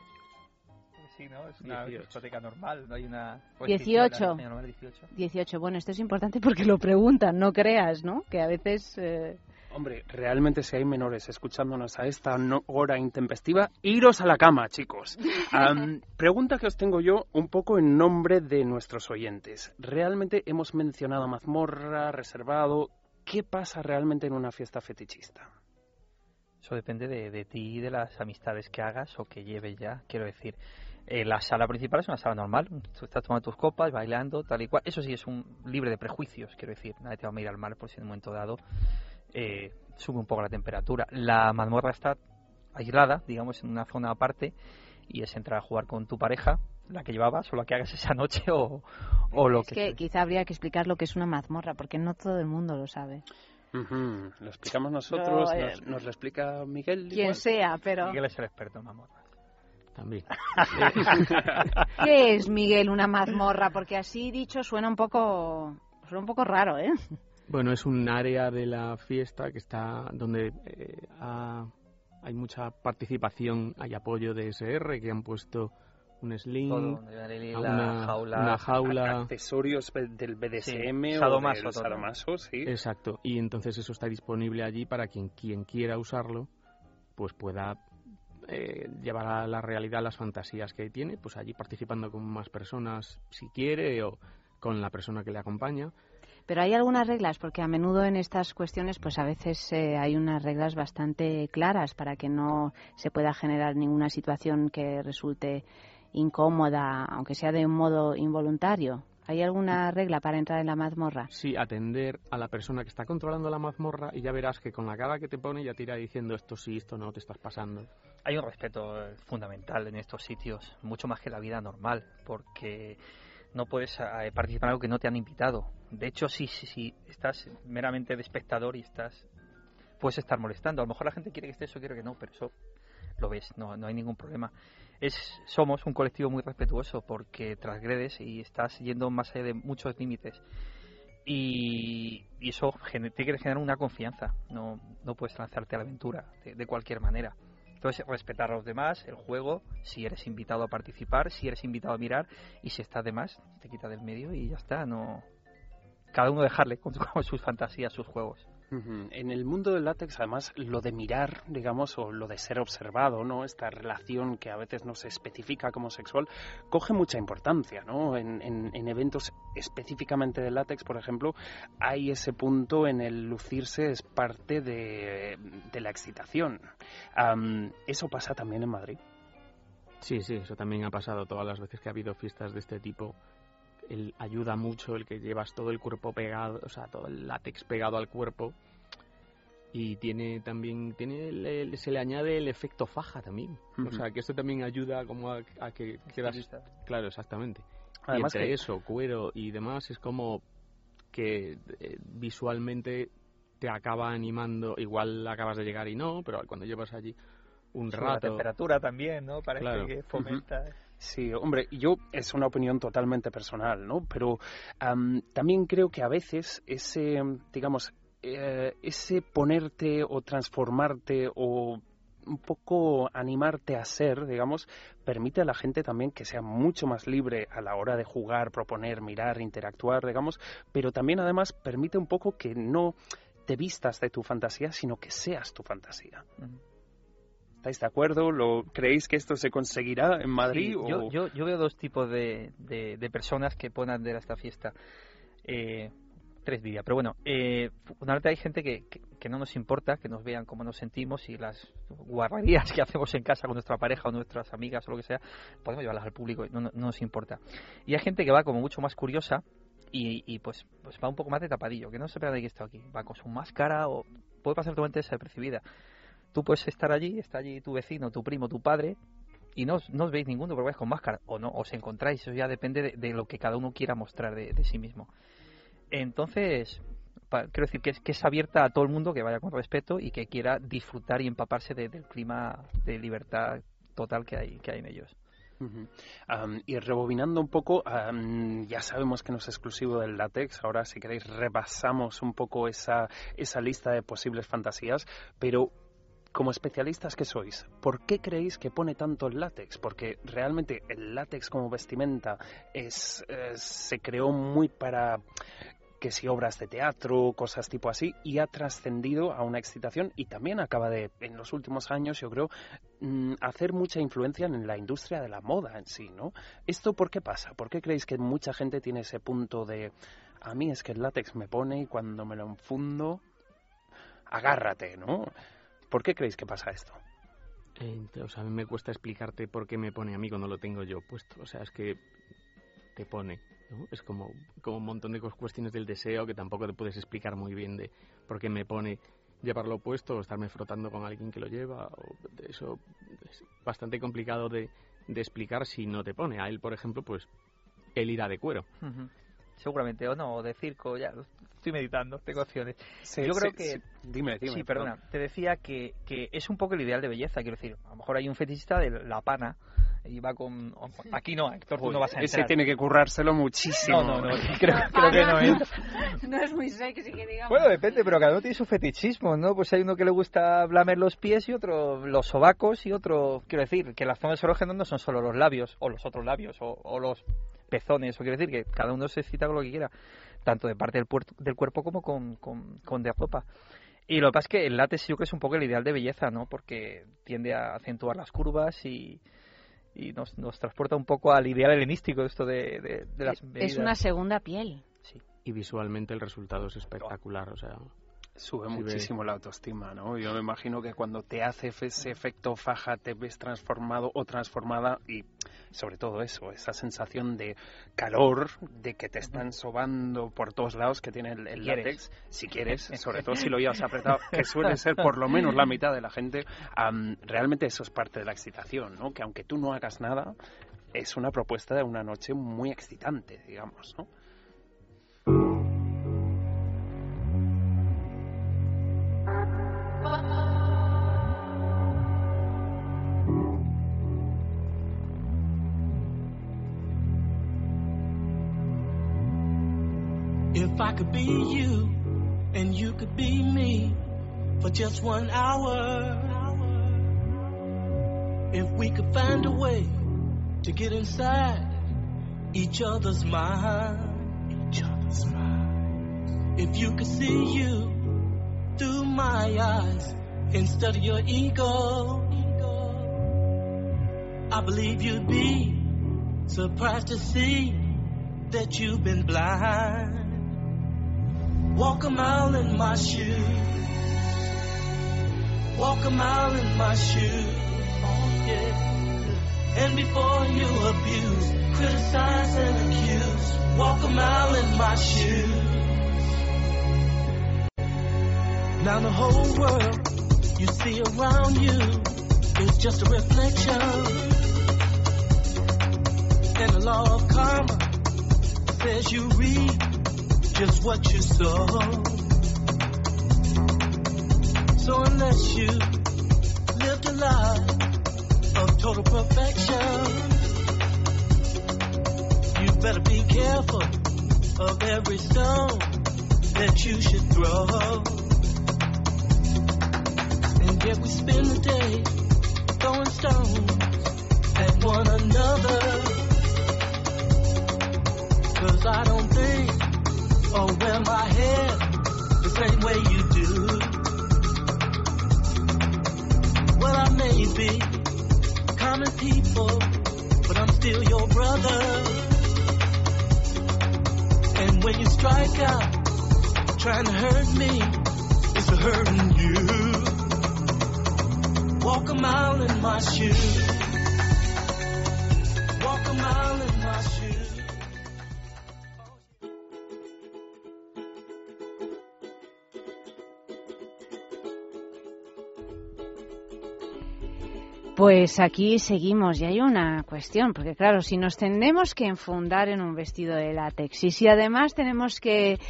¿No? Es una 18. discoteca normal, no hay una... 18. 18. 18. Bueno, esto es importante porque lo preguntan, no creas, ¿no? Que a veces... Eh... Hombre, realmente si hay menores escuchándonos a esta hora intempestiva, iros a la cama, chicos. Um, pregunta que os tengo yo un poco en nombre de nuestros oyentes. Realmente hemos mencionado mazmorra, reservado. ¿Qué pasa realmente en una fiesta fetichista? Eso depende de, de ti y de las amistades que hagas o que lleves ya. Quiero decir, eh, la sala principal es una sala normal. Tú estás tomando tus copas, bailando, tal y cual. Eso sí es un libre de prejuicios, quiero decir. Nadie te va a mirar mal por si en un momento dado eh, sube un poco la temperatura. La mazmorra está aislada, digamos, en una zona aparte y es entrar a jugar con tu pareja, la que llevabas o la que hagas esa noche o, o lo es que... que quizá habría que explicar lo que es una mazmorra, porque no todo el mundo lo sabe. Uh -huh. Lo explicamos nosotros, no, eh, nos, nos, lo explica Miguel. Quien igual. sea, pero... Miguel es el experto en mazmorra. También. ¿Qué es, Miguel, una mazmorra? Porque así dicho suena un poco, suena un poco raro, ¿eh? Bueno, es un área de la fiesta que está donde eh, ha, hay mucha participación, hay apoyo de SR que han puesto un sling, Todo, una, jaula, una jaula, accesorios del BDSM sí, o sadomaso, del sadomaso, sí. Exacto, y entonces eso está disponible allí para quien quien quiera usarlo, pues pueda eh, llevar a la realidad las fantasías que tiene, pues allí participando con más personas si quiere o con la persona que le acompaña. Pero hay algunas reglas, porque a menudo en estas cuestiones, pues a veces eh, hay unas reglas bastante claras para que no se pueda generar ninguna situación que resulte incómoda, aunque sea de un modo involuntario. ¿Hay alguna regla para entrar en la mazmorra? Sí, atender a la persona que está controlando la mazmorra y ya verás que con la cara que te pone ya te irá diciendo esto sí, esto no, te estás pasando. Hay un respeto fundamental en estos sitios, mucho más que la vida normal, porque no puedes eh, participar en algo que no te han invitado. De hecho, si sí, sí, sí, estás meramente de espectador y estás puedes estar molestando. A lo mejor la gente quiere que estés o quiere que no, pero eso lo ves, no, no hay ningún problema. Es, somos un colectivo muy respetuoso porque transgredes y estás yendo más allá de muchos límites. Y, eso tiene que generar una confianza, no, no puedes lanzarte a la aventura de, cualquier manera. Entonces, respetar a los demás, el juego, si eres invitado a participar, si eres invitado a mirar, y si estás de más, te quita del medio y ya está, no... Cada uno dejarle con sus fantasías, sus juegos. En el mundo del látex, además, lo de mirar, digamos, o lo de ser observado, ¿no? Esta relación que a veces no se especifica como sexual, coge mucha importancia, ¿no? En, en, en eventos específicamente de látex, por ejemplo, hay ese punto en el lucirse es parte de, la excitación. ¿Eso pasa también en Madrid? Sí, sí, eso también ha pasado todas las veces que ha habido fiestas de este tipo el, ayuda mucho el que llevas todo el cuerpo pegado, o sea, todo el látex pegado al cuerpo. Y tiene también, tiene el, se le añade el efecto faja también. Uh -huh. O sea, que esto también ayuda como a, a que quedas... Claro, exactamente. Además y entre que... eso, cuero y demás, es como que eh, visualmente te acaba animando, igual acabas de llegar y no, pero cuando llevas allí un rato... La temperatura también, ¿no? Parece Claro. que fomenta... Ujú. Sí, hombre, yo es una opinión totalmente personal, ¿no? Pero am, también creo que a veces ese, digamos, eh, ese ponerte o transformarte o un poco animarte a ser, digamos, permite a la gente también que sea mucho más libre a la hora de jugar, proponer, mirar, interactuar, digamos, pero también además permite un poco que no te vistas de tu fantasía, sino que seas tu fantasía. ¿Estáis de acuerdo? ¿Lo, ¿Creéis que esto se conseguirá en Madrid? Sí, o... yo, yo, yo veo dos tipos de, de, de personas que pueden a esta fiesta. Eh, tres diría, pero bueno, eh, fundamentalmente hay gente que, que, que, no nos importa, que nos vean cómo nos sentimos y las guarrerías que hacemos en casa con nuestra pareja o nuestras amigas o lo que sea, podemos llevarlas al público, no, no, no nos importa. Y hay gente que va como mucho más curiosa y, y pues, pues va un poco más de tapadillo, que no se espera de que está aquí, va con su máscara o puede pasar totalmente desapercibida tú puedes estar allí, está allí tu vecino, tu primo, tu padre, y no, no os veis ninguno porque vais con máscara, o no, os encontráis, eso ya depende de, lo que cada uno quiera mostrar de, sí mismo. Entonces, quiero decir que es, que es abierta a todo el mundo que vaya con respeto y que quiera disfrutar y empaparse de- del clima de libertad total que hay, que hay en ellos. Am, y rebobinando un poco, am, ya sabemos que no es exclusivo del látex, ahora si queréis repasamos un poco esa, esa lista de posibles fantasías, pero como especialistas que sois, ¿por qué creéis que pone tanto el látex? Porque realmente el látex como vestimenta es, eh, se creó muy para que si obras de teatro, cosas tipo así, y ha trascendido a una excitación y también acaba de, en los últimos años, yo creo, mm, hacer mucha influencia en la industria de la moda en sí, ¿no? ¿Esto por qué pasa? ¿Por qué creéis que mucha gente tiene ese punto de, a mí es que el látex me pone y cuando me lo enfundo, agárrate, ¿no? ¿Por qué creéis que pasa esto? Eh, o sea, a mí me cuesta explicarte por qué me pone a mí cuando lo tengo yo puesto. O sea, es que te pone. ¿no? Es como, como un montón de cuestiones del deseo que tampoco te puedes explicar muy bien de por qué me pone llevarlo puesto o estarme frotando con alguien que lo lleva. O de eso es bastante complicado de, de explicar si no te pone. A él, por ejemplo, pues él irá de cuero. Ujú. Seguramente, o no, o de circo, ya estoy meditando, tengo opciones. Sí, Yo creo sí, que... sí. Dime, dime, Sí, perdona, te decía que, que es un poco el ideal de belleza, quiero decir, a lo mejor hay un fetichista de la pana y va con... Aquí no, Héctor, tú no vas a ese entrar. tiene que currárselo muchísimo. No, no, no, creo, creo que no es. No es muy sexy que digamos. Bueno, depende, pero cada uno tiene su fetichismo, ¿no? Pues hay uno que le gusta lamer los pies y otro los sobacos y otro, quiero decir, que las zonas erógenas no son solo los labios o los otros labios o, o los pezones, o quiero decir que cada uno se excita con lo que quiera, tanto de parte del, puerto- del cuerpo como con, con, con de ropa. Y lo que pasa es que el látex yo creo que es un poco el ideal de belleza, ¿no? Porque tiende a acentuar las curvas y, y nos, nos transporta un poco al ideal helenístico esto de, de, de las Es medidas. una segunda piel. Y visualmente el resultado es espectacular. O sea, Sube muchísimo la autoestima, ¿no? Yo me imagino que cuando te hace ese efecto faja te ves transformado o transformada y sobre todo eso, esa sensación de calor, de que te están sobando por todos lados que tiene el, el Si quieres. látex, si quieres, sobre todo si lo llevas apretado, que suele ser por lo menos la mitad de la gente, am, realmente eso es parte de la excitación, ¿no? Que aunque tú no hagas nada, es una propuesta de una noche muy excitante, digamos, ¿no? Could be you and you could be me for just one hour. If we could find a way to get inside each other's mind. Each other's mind. If you could see you through my eyes instead of your ego. I believe you'd be surprised to see that you've been blind. Walk a mile in my shoes. Walk a mile in my shoes. Oh, yeah. And before you abuse, criticize and accuse, walk a mile in my shoes. Now the whole world you see around you is just a reflection. And the law of karma says you reap just what you saw. So unless you lived a life of total perfection, you better be careful of every stone that you should throw. And yet we spend the day throwing stones at one another. Cause I don't think or wear my hair the same way you do. Well, I may be common people, but I'm still your brother. And when you strike out, trying to hurt me, it's hurting you. Walk a mile in my shoes. Pues aquí seguimos y hay una cuestión, porque claro, si nos tenemos que enfundar en un vestido de látex y si además tenemos que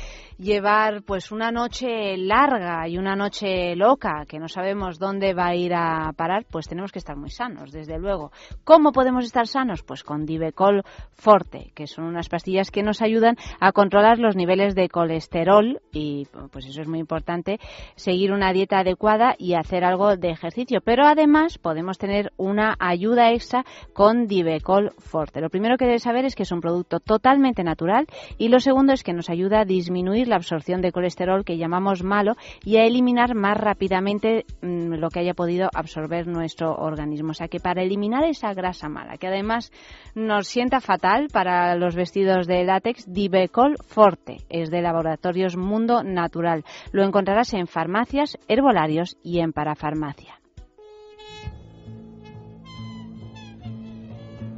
llevar pues una noche larga y una noche loca que no sabemos dónde va a ir a parar, pues tenemos que estar muy sanos, desde luego. ¿Cómo podemos estar sanos? Pues con Divecol Forte, que son unas pastillas que nos ayudan a controlar los niveles de colesterol y pues eso es muy importante, seguir una dieta adecuada y hacer algo de ejercicio, pero además podemos tener una ayuda extra con Divecol Forte. Lo primero que debes saber es que es un producto totalmente natural y lo segundo es que nos ayuda a disminuir la absorción de colesterol que llamamos malo y a eliminar más rápidamente mm, lo que haya podido absorber nuestro organismo. O sea que para eliminar esa grasa mala, que además nos sienta fatal para los vestidos de látex, Divecol Forte es de Laboratorios Mundo Natural. Lo encontrarás en farmacias, herbolarios y en parafarmacia.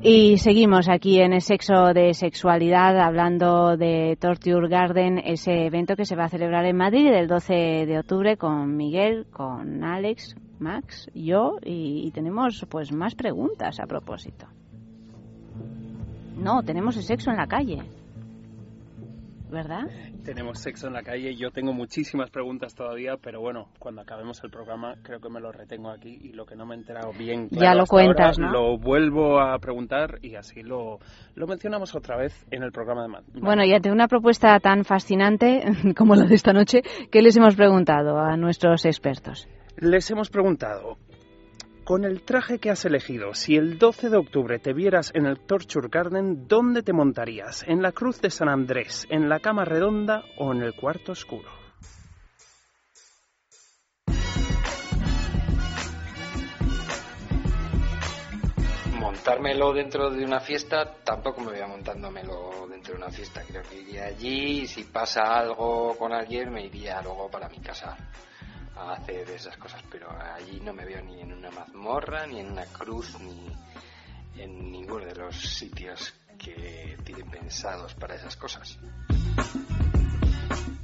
Y seguimos aquí en el sexo de sexualidad hablando de Torture Garden, ese evento que se va a celebrar en Madrid el 12 de octubre con Miguel, con Alex, Max, yo y, y tenemos pues más preguntas a propósito. No, tenemos el sexo en la calle. ¿Verdad? Tenemos sexo en la calle. Yo tengo muchísimas preguntas todavía, pero bueno, cuando acabemos el programa creo que me lo retengo aquí y lo que no me he enterado bien. Ya claro lo hasta cuentas, ahora, ¿no? Lo vuelvo a preguntar y así lo, lo mencionamos otra vez en el programa de Madrid. Bueno, y ante una propuesta tan fascinante como la de esta noche, ¿qué les hemos preguntado a nuestros expertos? Les hemos preguntado, con el traje que has elegido, si el 12 de octubre te vieras en el Torture Garden, ¿dónde te montarías? ¿En la Cruz de San Andrés, en la cama redonda o en el cuarto oscuro? Montármelo dentro de una fiesta, tampoco me voy a montándomelo dentro de una fiesta. Creo que iría allí y si pasa algo con alguien me iría luego para mi casa a hacer esas cosas. Pero allí no me veo ni en una mazmorra, ni en una cruz, ni en ninguno de los sitios que tienen pensados para esas cosas.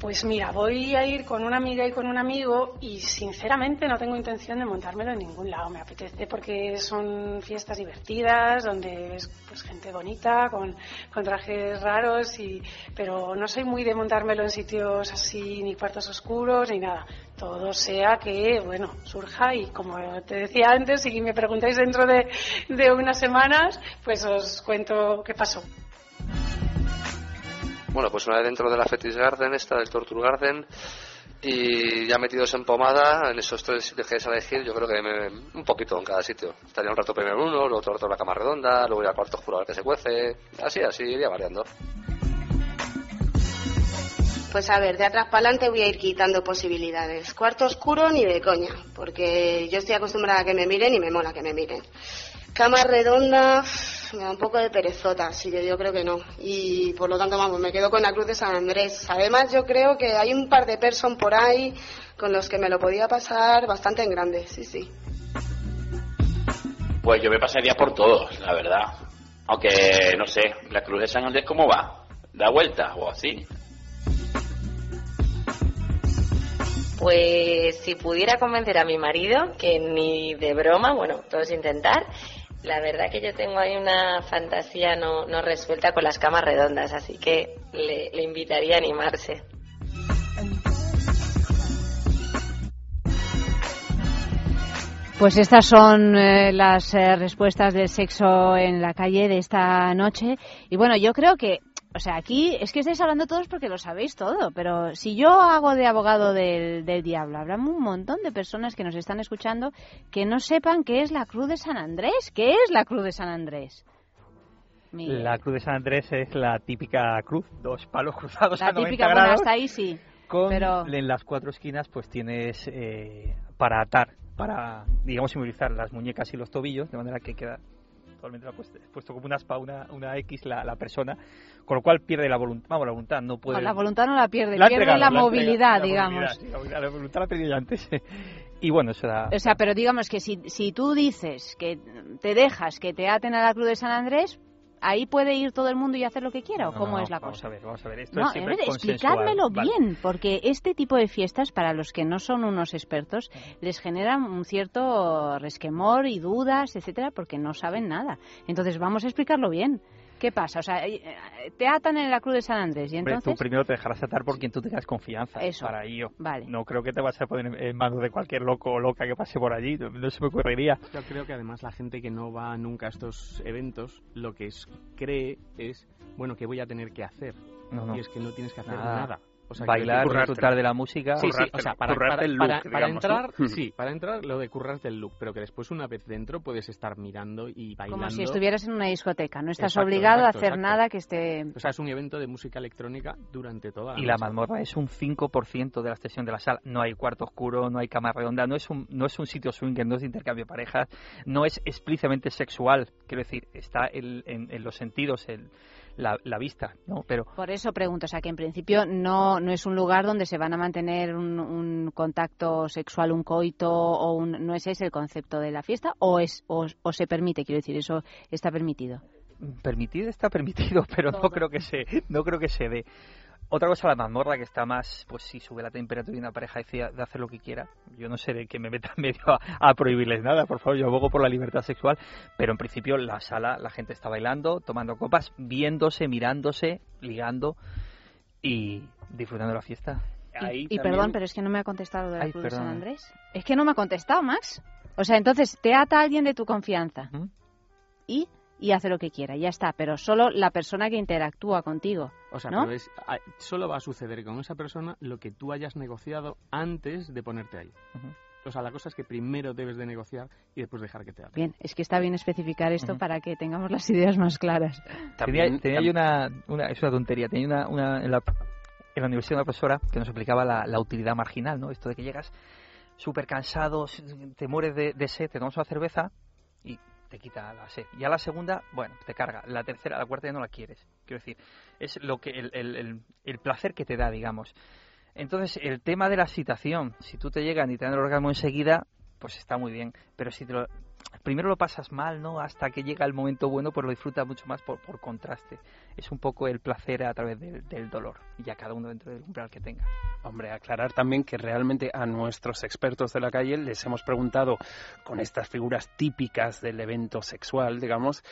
Pues mira, voy a ir con una amiga y con un amigo y sinceramente no tengo intención de montármelo en ningún lado. Me apetece porque son fiestas divertidas, donde es pues gente bonita, con, trajes raros, y, pero no soy muy de montármelo en sitios así, ni cuartos oscuros, ni nada. Todo sea que, bueno, surja y como te decía antes, si me preguntáis dentro de, de unas semanas, pues os cuento qué pasó. Bueno, pues una vez dentro de la Fetish Garden, esta del Torture Garden, y ya metidos en pomada, en esos tres sitios que es elegir, yo creo que me- un poquito en cada sitio. Estaría un rato primero uno, luego otro rato en la cama redonda, luego ir al cuarto oscuro a ver que se cuece, así, así, iría variando. Pues a ver, de atrás para adelante voy a ir quitando posibilidades. Cuarto oscuro ni de coña, porque yo estoy acostumbrada a que me miren y me mola que me miren. Cama redonda, me da un poco de perezota, así que yo creo que no. Y por lo tanto, vamos, me quedo con la Cruz de San Andrés. Además, yo creo que hay un par de person por ahí con los que me lo podía pasar bastante en grande, sí, sí. Pues yo me pasaría por todos, la verdad. Aunque, no sé, la Cruz de San Andrés, ¿cómo va? ¿Da vuelta o así? Pues si pudiera convencer a mi marido, que ni de broma, bueno, todo es intentar, la verdad que yo tengo ahí una fantasía no, no resuelta con las camas redondas, así que le, invitaría a animarse. Pues estas son eh, las eh, respuestas del sexo en la calle de esta noche. Y bueno, yo creo que, o sea, aquí es que estáis hablando todos porque lo sabéis todo, pero si yo hago de abogado del, del diablo, habrá un montón de personas que nos están escuchando que no sepan qué es la Cruz de San Andrés. ¿Qué es la Cruz de San Andrés? Miguel. La cruz de San Andrés es la típica cruz, dos palos cruzados La a 90 típica, bueno, grados. hasta ahí sí. Con pero- en las cuatro esquinas pues tienes eh, para atar, para digamos simbolizar las muñecas y los tobillos, de manera que queda totalmente la puesto, puesto como una aspa, una, una X la, la persona, con lo cual pierde la voluntad, vamos, la voluntad no puede... No, la voluntad no la pierde, La ha pierde entregado, la, la ha movilidad, digamos. movilidad, sí, la voluntad la tenía ya antes. y bueno, eso era... O sea, pero digamos que si, si tú dices que te dejas que te aten a la Cruz de San Andrés, ahí puede ir todo el mundo y hacer lo que quiera, ¿o No, cómo no, es la vamos cosa? a ver, vamos a ver. Esto No, es Vale. bien, porque este tipo de fiestas, para los que no son unos expertos, les generan un cierto resquemor y dudas, etcétera, porque no saben nada. Entonces, vamos a explicarlo bien. ¿Qué pasa? O sea, eh, te atan en la Cruz de San Andrés y Hombre, entonces... tú primero te dejarás atar por quien tú tengas confianza. Eso. Para ello. Vale. No creo que te vas a poner en manos de cualquier loco o loca que pase por allí. No, no se me ocurriría. Yo creo que además la gente que no va nunca a estos eventos lo que es- cree es, bueno, que voy a tener que hacer. No, no. Y es que no tienes que hacer Nada. nada. O sea, Bailar, disfrutar de la música. Sí, sí, o sea, para, currarte para- el look, para- para digamos, ¿no? entrar, sí, para entrar lo de currarte el look, pero que después una vez dentro puedes estar mirando y bailando. Como si estuvieras en una discoteca, no estás Exacto, obligado exacto, a hacer exacto. nada que esté... O sea, es un evento de música electrónica durante toda la Y la mazmorra es un 5% de la extensión de la sala. No hay cuarto oscuro, no hay cama redonda, no es un, no es un sitio swinger, no es de intercambio de parejas, no es explícitamente sexual. Quiero decir, está el- en, en los sentidos, el- la, la vista, ¿no? Pero Por eso pregunto, o sea, que en principio no, no es un lugar donde se van a mantener un, un contacto sexual, un coito, o un, no es ese el concepto de la fiesta, o, es, o, o se permite, quiero decir, eso está permitido. permitido está permitido, pero no creo que se, no creo que se dé. Otra cosa, la mazmorra, que está más, pues si sube la temperatura y una pareja decide de hacer lo que quiera. Yo no seré que me meta en medio a, a prohibirles nada, por favor, yo abogo por la libertad sexual, pero en principio la sala, la gente está bailando, tomando copas, viéndose, mirándose, ligando y disfrutando de la fiesta. Y, y perdón, pero es que no me ha contestado de la Ay, Cruz de San. Andrés. Es que no me ha contestado, Max. O sea, entonces te ata alguien de tu confianza y, y hace lo que quiera, ya está, pero solo la persona que interactúa contigo. O sea, ¿no? pero es- a- solo va a suceder con esa persona lo que tú hayas negociado antes de ponerte ahí. O sea, la cosa es que primero debes de negociar y después dejar que te hagan. Bien, es que está bien especificar esto para que tengamos las ideas más claras. tenía tenía yo una, una- es una tontería, tenía una, una en, la, en la universidad una profesora que nos explicaba la, la utilidad marginal, ¿no? Esto de que llegas súper cansado, te mueres de, de sed, te tomas una cerveza y te quita la sed. Ya la segunda, bueno, te carga. La tercera, la cuarta ya no la quieres. Quiero decir, es lo que el, el, el- el placer que te da, digamos. Entonces, el tema de la excitación, si tú te llegan y te dan el orgasmo enseguida, pues está muy bien. Pero si te lo, primero lo pasas mal, ¿no? Hasta que llega el momento bueno, pues lo disfrutas mucho más por, contraste. Es un poco el placer a través del, dolor. Y ya cada uno dentro del umbral que tenga. Hombre, aclarar también que realmente a nuestros expertos de la calle les hemos preguntado con estas figuras típicas del evento sexual, digamos,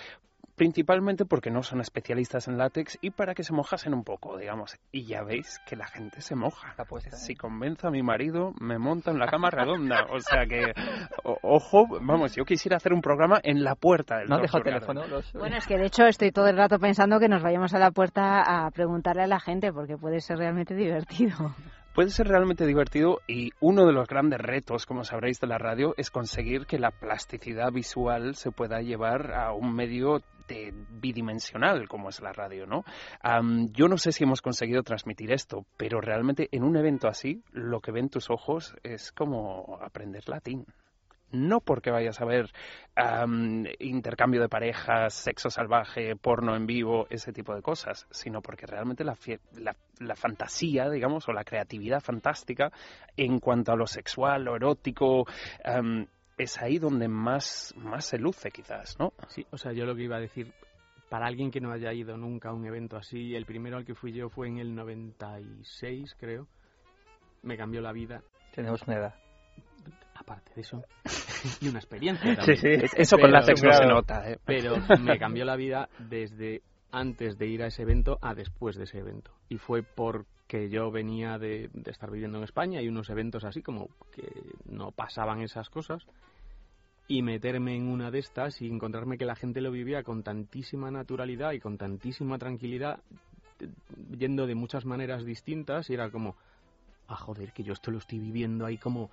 principalmente porque no son especialistas en látex y para que se mojasen un poco, digamos. Y ya veis que la gente se moja. Si convenzo a mi marido, me monta en la cama redonda. O sea que, o- ojo, vamos, yo quisiera hacer un programa en la puerta del ¿No dejado Garden. teléfono? Los- Bueno, es que de hecho estoy todo el rato pensando que nos vayamos a la puerta a preguntarle a la gente porque puede ser realmente divertido. Puede ser realmente divertido y uno de los grandes retos, como sabréis de la radio, es conseguir que la plasticidad visual se pueda llevar a un medio bidimensional como es la radio, ¿no? Yo no sé si hemos conseguido transmitir esto, pero realmente en un evento así, lo que ven tus ojos es como aprender latín. No porque vayas a ver am, intercambio de parejas, sexo salvaje, porno en vivo, ese tipo de cosas, sino porque realmente la, la, la fantasía, digamos, o la creatividad fantástica en cuanto a lo sexual, lo erótico, es ahí donde más, más se luce quizás, ¿no? Sí, o sea, yo lo que iba a decir, para alguien que no haya ido nunca a un evento así, el primero al que fui yo fue en el 96, creo. Me cambió la vida. Tenemos una edad. Aparte de eso. y una experiencia Sí, también. sí, eso con látex no se nota, ¿eh? Pero me cambió la vida desde antes de ir a ese evento a después de ese evento. Y fue porque yo venía de, de estar viviendo en España y unos eventos así como que no pasaban esas cosas y meterme en una de estas y encontrarme que la gente lo vivía con tantísima naturalidad y con tantísima tranquilidad, yendo de muchas maneras distintas y era como, ah, joder, que yo esto lo estoy viviendo ahí como,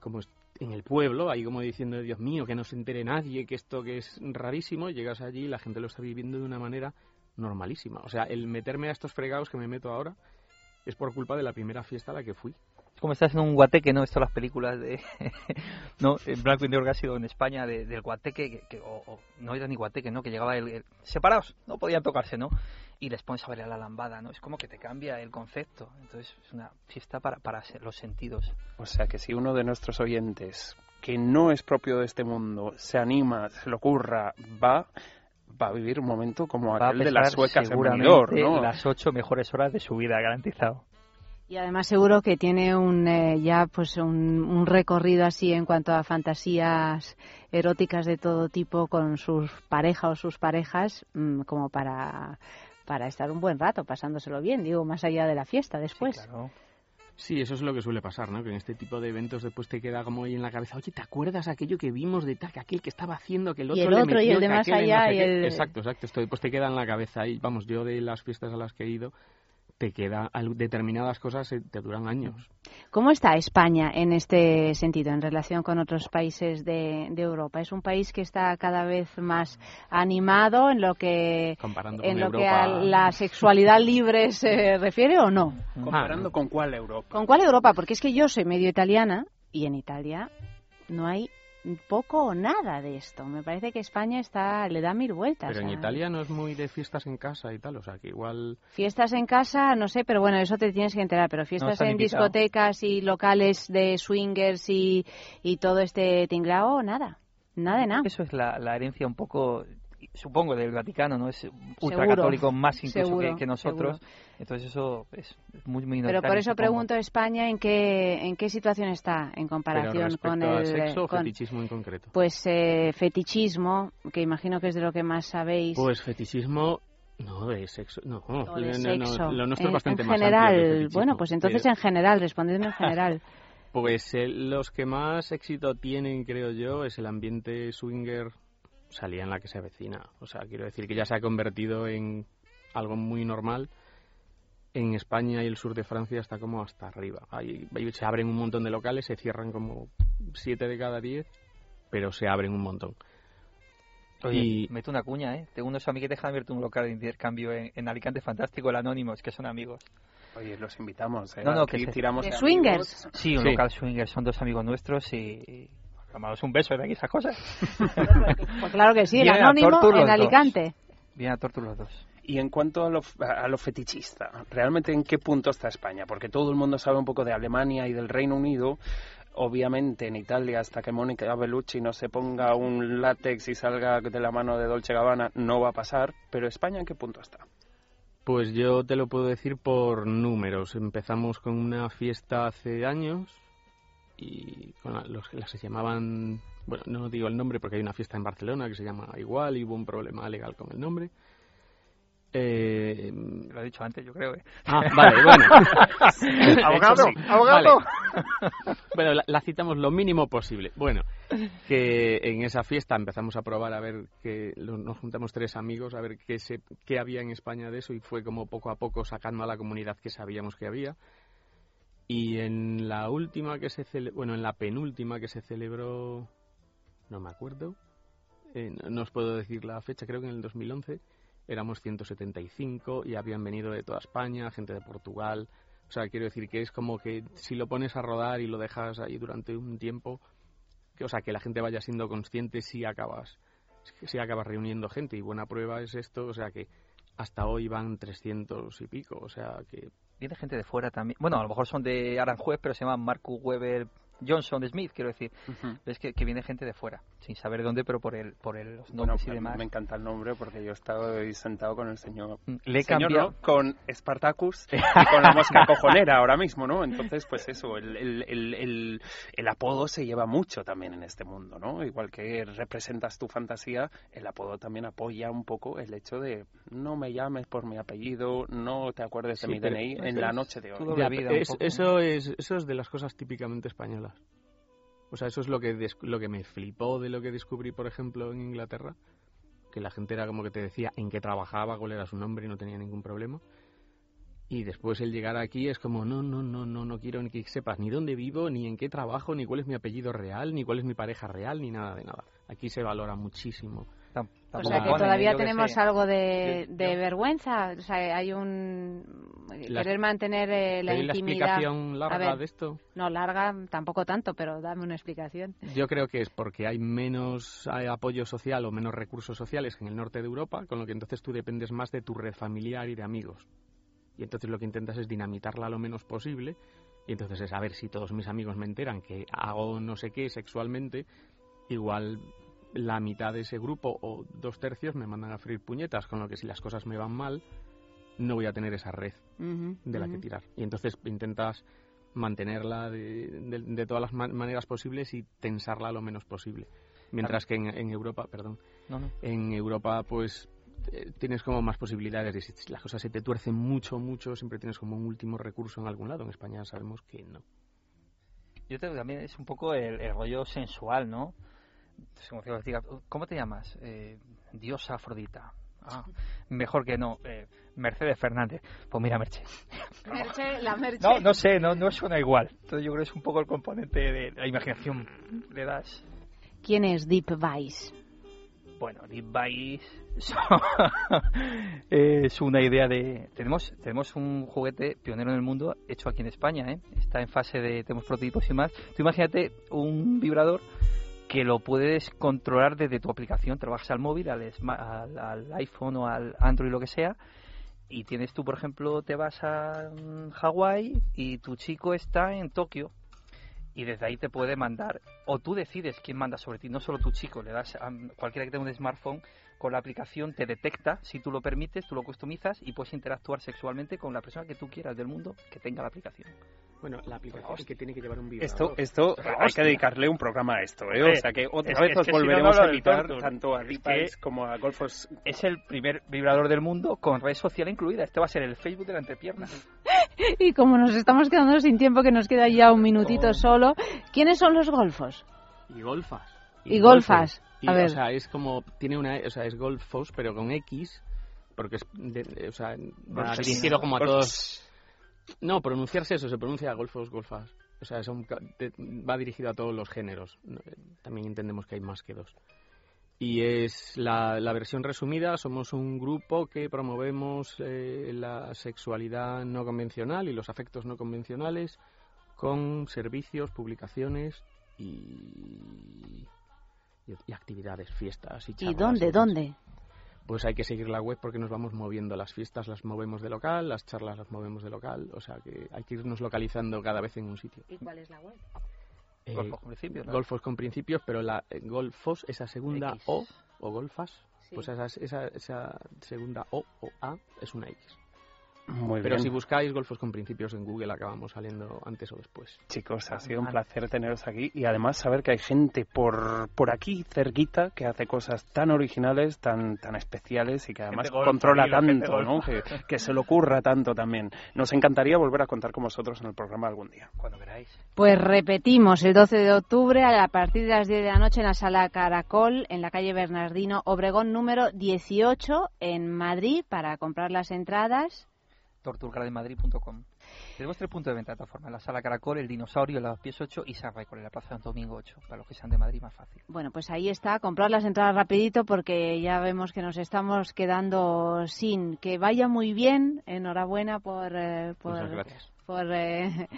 como en el pueblo, ahí como diciendo, Dios mío, que no se entere nadie, que esto que es rarísimo, llegas allí y la gente lo está viviendo de una manera normalísima. O sea, el meterme a estos fregados que me meto ahora es por culpa de la primera fiesta a la que fui. Es como estás en un guateque, ¿no? Esto las películas de... no, en blanco y negro que ha sido en España, de- del guateque, que, que- o, o no era ni guateque, ¿no? Que llegaba el, el- separados, no podían tocarse, ¿no? Y les pones a ver a la lambada, ¿no? Es como que te cambia el concepto. Entonces es una fiesta para, para los sentidos. O sea que si uno de nuestros oyentes que no es propio de este mundo se anima, se lo ocurra, va, va a vivir un momento como Va a aquel de las suecas en Benidorm, ¿no? las ocho mejores horas de su vida, garantizado. Y además seguro que tiene un eh, ya pues un, un recorrido así en cuanto a fantasías eróticas de todo tipo con sus parejas o sus parejas mm, como para para estar un buen rato pasándoselo bien, digo, más allá de la fiesta después. Sí, eso es lo que suele pasar, ¿no? Que en este tipo de eventos después te queda como ahí en la cabeza, oye, ¿te acuerdas aquello que vimos de tal, que aquel que estaba haciendo, que el Y otro el le otro, y el de más no allá, sé y qué? el- Exacto, exacto. Esto después te queda en la cabeza y vamos, yo de las fiestas a las que he ido, te queda al- determinadas cosas eh, te duran años. ¿Cómo está España en este sentido en relación con otros países de, de Europa? ¿Es un país que está cada vez más animado en lo que Comparando en lo que a la sexualidad libre se refiere o no? Comparando con cuál Europa. ¿Con cuál Europa? Porque es que yo soy medio italiana y en Italia no hay poco o nada de esto. Me parece que España está le da mil vueltas. Pero en Italia no es muy de fiestas en casa y tal, o sea que igual... Fiestas en casa, no sé, pero bueno, eso te tienes que enterar. Pero fiestas en discotecas y locales de swingers y, y todo este tinglao, nada. Nada de nada. Eso es la, la herencia un poco, supongo, del Vaticano, ¿no? Es ultracatólico más incluso seguro, que, que nosotros. seguro. Entonces eso es muy Pero por eso supongo. pregunto España en qué en qué situación está en comparación con el sexo o con- fetichismo en concreto. pues eh, fetichismo, que imagino que es de lo que más sabéis. Pues fetichismo... No, de sexo, no, o de no, no, lo nuestro en, es bastante en más general, amplio el fetichismo, bueno, pues entonces pero- en general, respondedme en general. Pues eh, los que más éxito tienen, creo yo, es el ambiente swinger salía en la que se avecina. O sea, quiero decir que ya se ha convertido en algo muy normal. En España y el sur de Francia está como hasta arriba. Ahí, ahí se abren un montón de locales, se cierran como siete de cada diez, pero se abren un montón. Oye, Y- meto una cuña, ¿eh? Tengo unos amigos que dejan abierto un local de intercambio en, en Alicante fantástico, el Anónimos, que son amigos. Oye, los invitamos. ¿eh? No, no, Aquí que se- tiramos ¿De swingers? Sí, un Sí. local swinger, son dos amigos nuestros y... y Llamamos un beso de aquí esas cosas. Pues claro que sí, el anónimo en. Alicante. Bien a Tortu los dos. Y en cuanto a lo, a lo fetichista, ¿realmente en qué punto está España? Porque todo el mundo sabe un poco de Alemania y del Reino Unido. Obviamente en Italia, hasta que Mónica Bellucci no se ponga un látex y salga de la mano de Dolce Gabbana, no va a pasar. Pero España, ¿en qué punto está? Pues yo te lo puedo decir por números. Empezamos con una fiesta hace años y con la- los que las se llamaban, bueno, no digo el nombre porque hay una fiesta en Barcelona que se llama igual y hubo un problema legal con el nombre. Eh, Lo he dicho antes, yo creo. ¿eh? Ah, vale, bueno. Abogado, sí. abogado. Vale. Bueno, la, la citamos lo mínimo posible. Bueno, que en esa fiesta empezamos a probar a ver que lo- nos juntamos tres amigos a ver qué, se, qué había en España de eso y fue como poco a poco sacando a la comunidad que sabíamos que había. Y en la última que se cele- bueno, en la penúltima que se celebró, no me acuerdo, eh, no, os puedo decir la fecha, creo que en el 2011 éramos 175 y habían venido de toda España, gente de Portugal. O sea, quiero decir que es como que si lo pones a rodar y lo dejas ahí durante un tiempo, que, o sea, que la gente vaya siendo consciente si acabas, si acabas reuniendo gente. Y buena prueba es esto, o sea que hasta hoy van 300 y pico, o sea que... Viene gente de fuera también. Bueno, a lo mejor son de Aranjuez, pero se llaman Marco Weber Johnson Smith, quiero decir. Ves que, que viene gente de fuera, sin saber de dónde, pero por el, por el, los Bueno, nombres y a mí demás. me encanta el nombre porque yo he estado ahí sentado con el señor. Le he señor, cambiado. ¿no? Con Spartacus y con la mosca cojonera ahora mismo, ¿no? Entonces, pues eso, el, el, el, el, el apodo se lleva mucho también en este mundo, ¿no? Igual que representas tu fantasía, el apodo también apoya un poco el hecho de no me llames por mi apellido, no te acuerdes de Sí, mi DNI en la noche de hoy. Ya, es- eso, es, eso es de las cosas típicamente españolas. O sea, eso es lo que, lo que me flipó de lo que descubrí, por ejemplo, en Inglaterra. Que la gente era como que te decía en qué trabajaba, cuál era su nombre y no tenía ningún problema. Y después el llegar aquí es como, no, no, no, no, no quiero ni que sepas ni dónde vivo, ni en qué trabajo, ni cuál es mi apellido real, ni cuál es mi pareja real, ni nada de nada. Aquí se valora muchísimo. O sea que todavía tenemos algo de, de vergüenza, o sea, hay un La- querer mantener eh, la ¿Queréis la intimidad. explicación larga ver, de esto? No, larga tampoco tanto, pero dame una explicación. Yo creo que es porque hay menos apoyo social o menos recursos sociales que en el norte de Europa, con lo que entonces tú dependes más de tu red familiar y de amigos. Y entonces lo que intentas es dinamitarla lo menos posible. Y entonces es a ver si todos mis amigos me enteran que hago no sé qué sexualmente, igual la mitad de ese grupo o dos tercios me mandan a freír puñetas, con lo que si las cosas me van mal, no voy a tener esa red de la que tirar. Y entonces intentas mantenerla de, de- de todas las ma- maneras posibles y tensarla lo menos posible. Mientras que en, en Europa, perdón, No, no. en Europa pues eh, tienes como más posibilidades y si las cosas se te tuercen mucho, mucho, siempre tienes como un último recurso en algún lado. En España sabemos que no. Yo creo que también es un poco el, el rollo sensual, ¿no? ¿Cómo te llamas? Eh, diosa Afrodita. Ah, mejor que no. eh, Mercedes Fernández. Pues mira, Merche. Merche, la Merche. No, no sé, no, no suena igual. Entonces yo creo que es un poco el componente de la imaginación. Le das. ¿Quién es Deep Vice? Bueno, Deep Vice es una idea de... Tenemos tenemos un juguete pionero en el mundo hecho aquí en España, ¿eh? Está en fase de... Tenemos prototipos y más. Tú imagínate un vibrador que lo puedes controlar desde tu aplicación. Trabajas al móvil, al, al, al iPhone o al Android, lo que sea. Y tienes tú, por ejemplo, te vas a mm, Hawái y tu chico está en Tokio y desde ahí te puede mandar, o tú decides quién manda sobre ti, no solo tu chico, le das a cualquiera que tenga un smartphone, con la aplicación te detecta, si tú lo permites, tú lo customizas y puedes interactuar sexualmente con la persona que tú quieras del mundo que tenga la aplicación. Bueno, la aplicación es que tiene que llevar un Esto, vibrador. esto Pero hay que dedicarle un programa a esto, ¿eh? O sea que otra es vez os si no, volveremos no a invitar tanto a Es Deep que- Vice como a Golfos. Es el primer vibrador del mundo con red social incluida. Este va a ser el Facebook de la entrepierna. Y como nos estamos quedando sin tiempo, que nos queda ya un minutito solo, ¿quiénes son los golfos? Y golfas. Y golfas. Y, A ver. O sea, es como, tiene una, o sea, es golfos, pero con X, porque es, de- o sea, va dirigido como a todos. No, pronunciarse eso, se pronuncia golfos, golfas. O sea, son ca- te- va dirigido a todos los géneros. Eh, También entendemos que hay más que dos. Y es la, la versión resumida, somos un grupo que promovemos eh, la sexualidad no convencional y los afectos no convencionales con servicios, publicaciones y, y, y actividades, fiestas y ¿Y charlas dónde, demás. dónde? Pues hay que seguir la web porque nos vamos moviendo. Las fiestas las movemos de local, las charlas las movemos de local. O sea que hay que irnos localizando cada vez en un sitio. ¿Y cuál es la web? Eh, Golfos con principios, ¿no? Golfos con principios, pero la eh, Golfos, esa segunda X. O, o Golfas, Sí. pues esa, esa, esa segunda O o A es una X. Muy pero bien. si buscáis Golfos con principios en Google acabamos saliendo antes o después. Chicos, ha sido un placer teneros aquí y además saber que hay gente por, por aquí cerquita que hace cosas tan originales, tan, tan especiales y que además controla tanto, ¿no? Que, que se le ocurra tanto también. Nos encantaría volver a contar con vosotros en el programa algún día. Cuando queráis. Pues repetimos, el 12 de octubre a partir de las 10 de la noche en la sala Caracol, en la calle Bernardino Obregón número 18 en Madrid para comprar las entradas. torturgardenmadrid.com. Tenemos tres puntos de venta de todas formas. La sala Caracol, el Dinosaurio, la Pies 8 y San Raicol, en la Plaza Santo Domingo 8. Para los que sean de Madrid, más fácil. Bueno, pues ahí está, comprar las entradas rapidito porque ya vemos que nos estamos quedando sin. Que vaya muy bien, enhorabuena por, eh, por, Muchas gracias. por eh,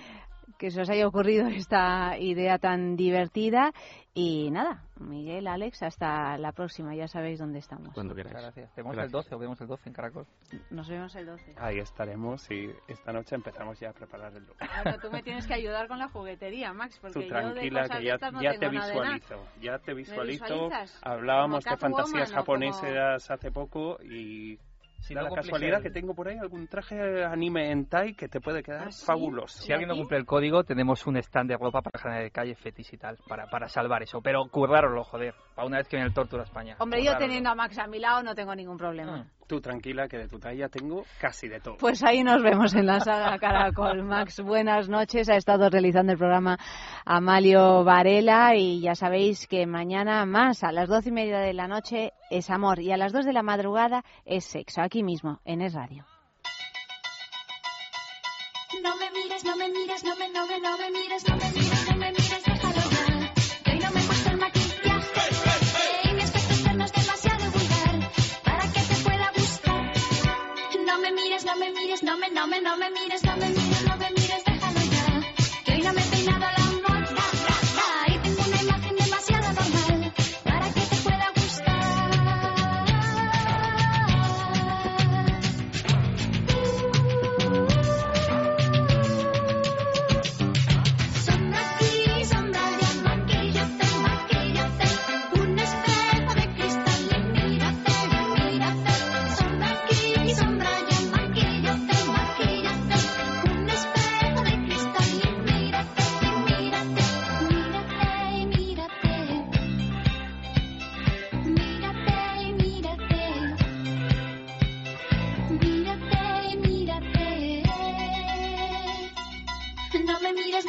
que se os haya ocurrido esta idea tan divertida. Y nada, Miguel, Alex, hasta la próxima, ya sabéis dónde estamos. Cuando Muchas queráis. gracias. Te vemos Gracias. el 12 o vemos el 12 en Caracol. Nos vemos el 12. Ahí estaremos y esta noche empezamos ya a preparar el look. Bueno, tú me tienes que ayudar con la juguetería, Max, porque Tú yo de tranquila cosas que de ya, estas no ya tengo te de visualizo, ya te visualizo. visualizas? Hablábamos ¿Como de fantasías Catwoman o japonesas hace poco y Si da no la casualidad el- que tengo por ahí algún traje anime en Tai que te puede quedar ¿Ah, sí? fabuloso. Si alguien no cumple el código, tenemos un stand de ropa para generar de calle, fetis y tal, para, para salvar eso. Pero currároslo, joder, para una vez que viene el Tortura a España. Hombre, yo teniendo a Max a mi lado no tengo ningún problema. Mm. Tú tranquila que de tu talla tengo casi de todo. Pues ahí nos vemos en la saga Caracol. Max, buenas noches. Ha estado realizando el programa Amalio Varela y ya sabéis que mañana más a las doce y media de la noche es amor y a las dos de la madrugada es sexo. Aquí mismo, en Es Radio. No me mires, no me mires, no me, no me, no me mires, no me mires, no me mires, no me mires, no me, no me, no me mires, no me mires, no me mires, déjalo ya. Que hoy no me he peinado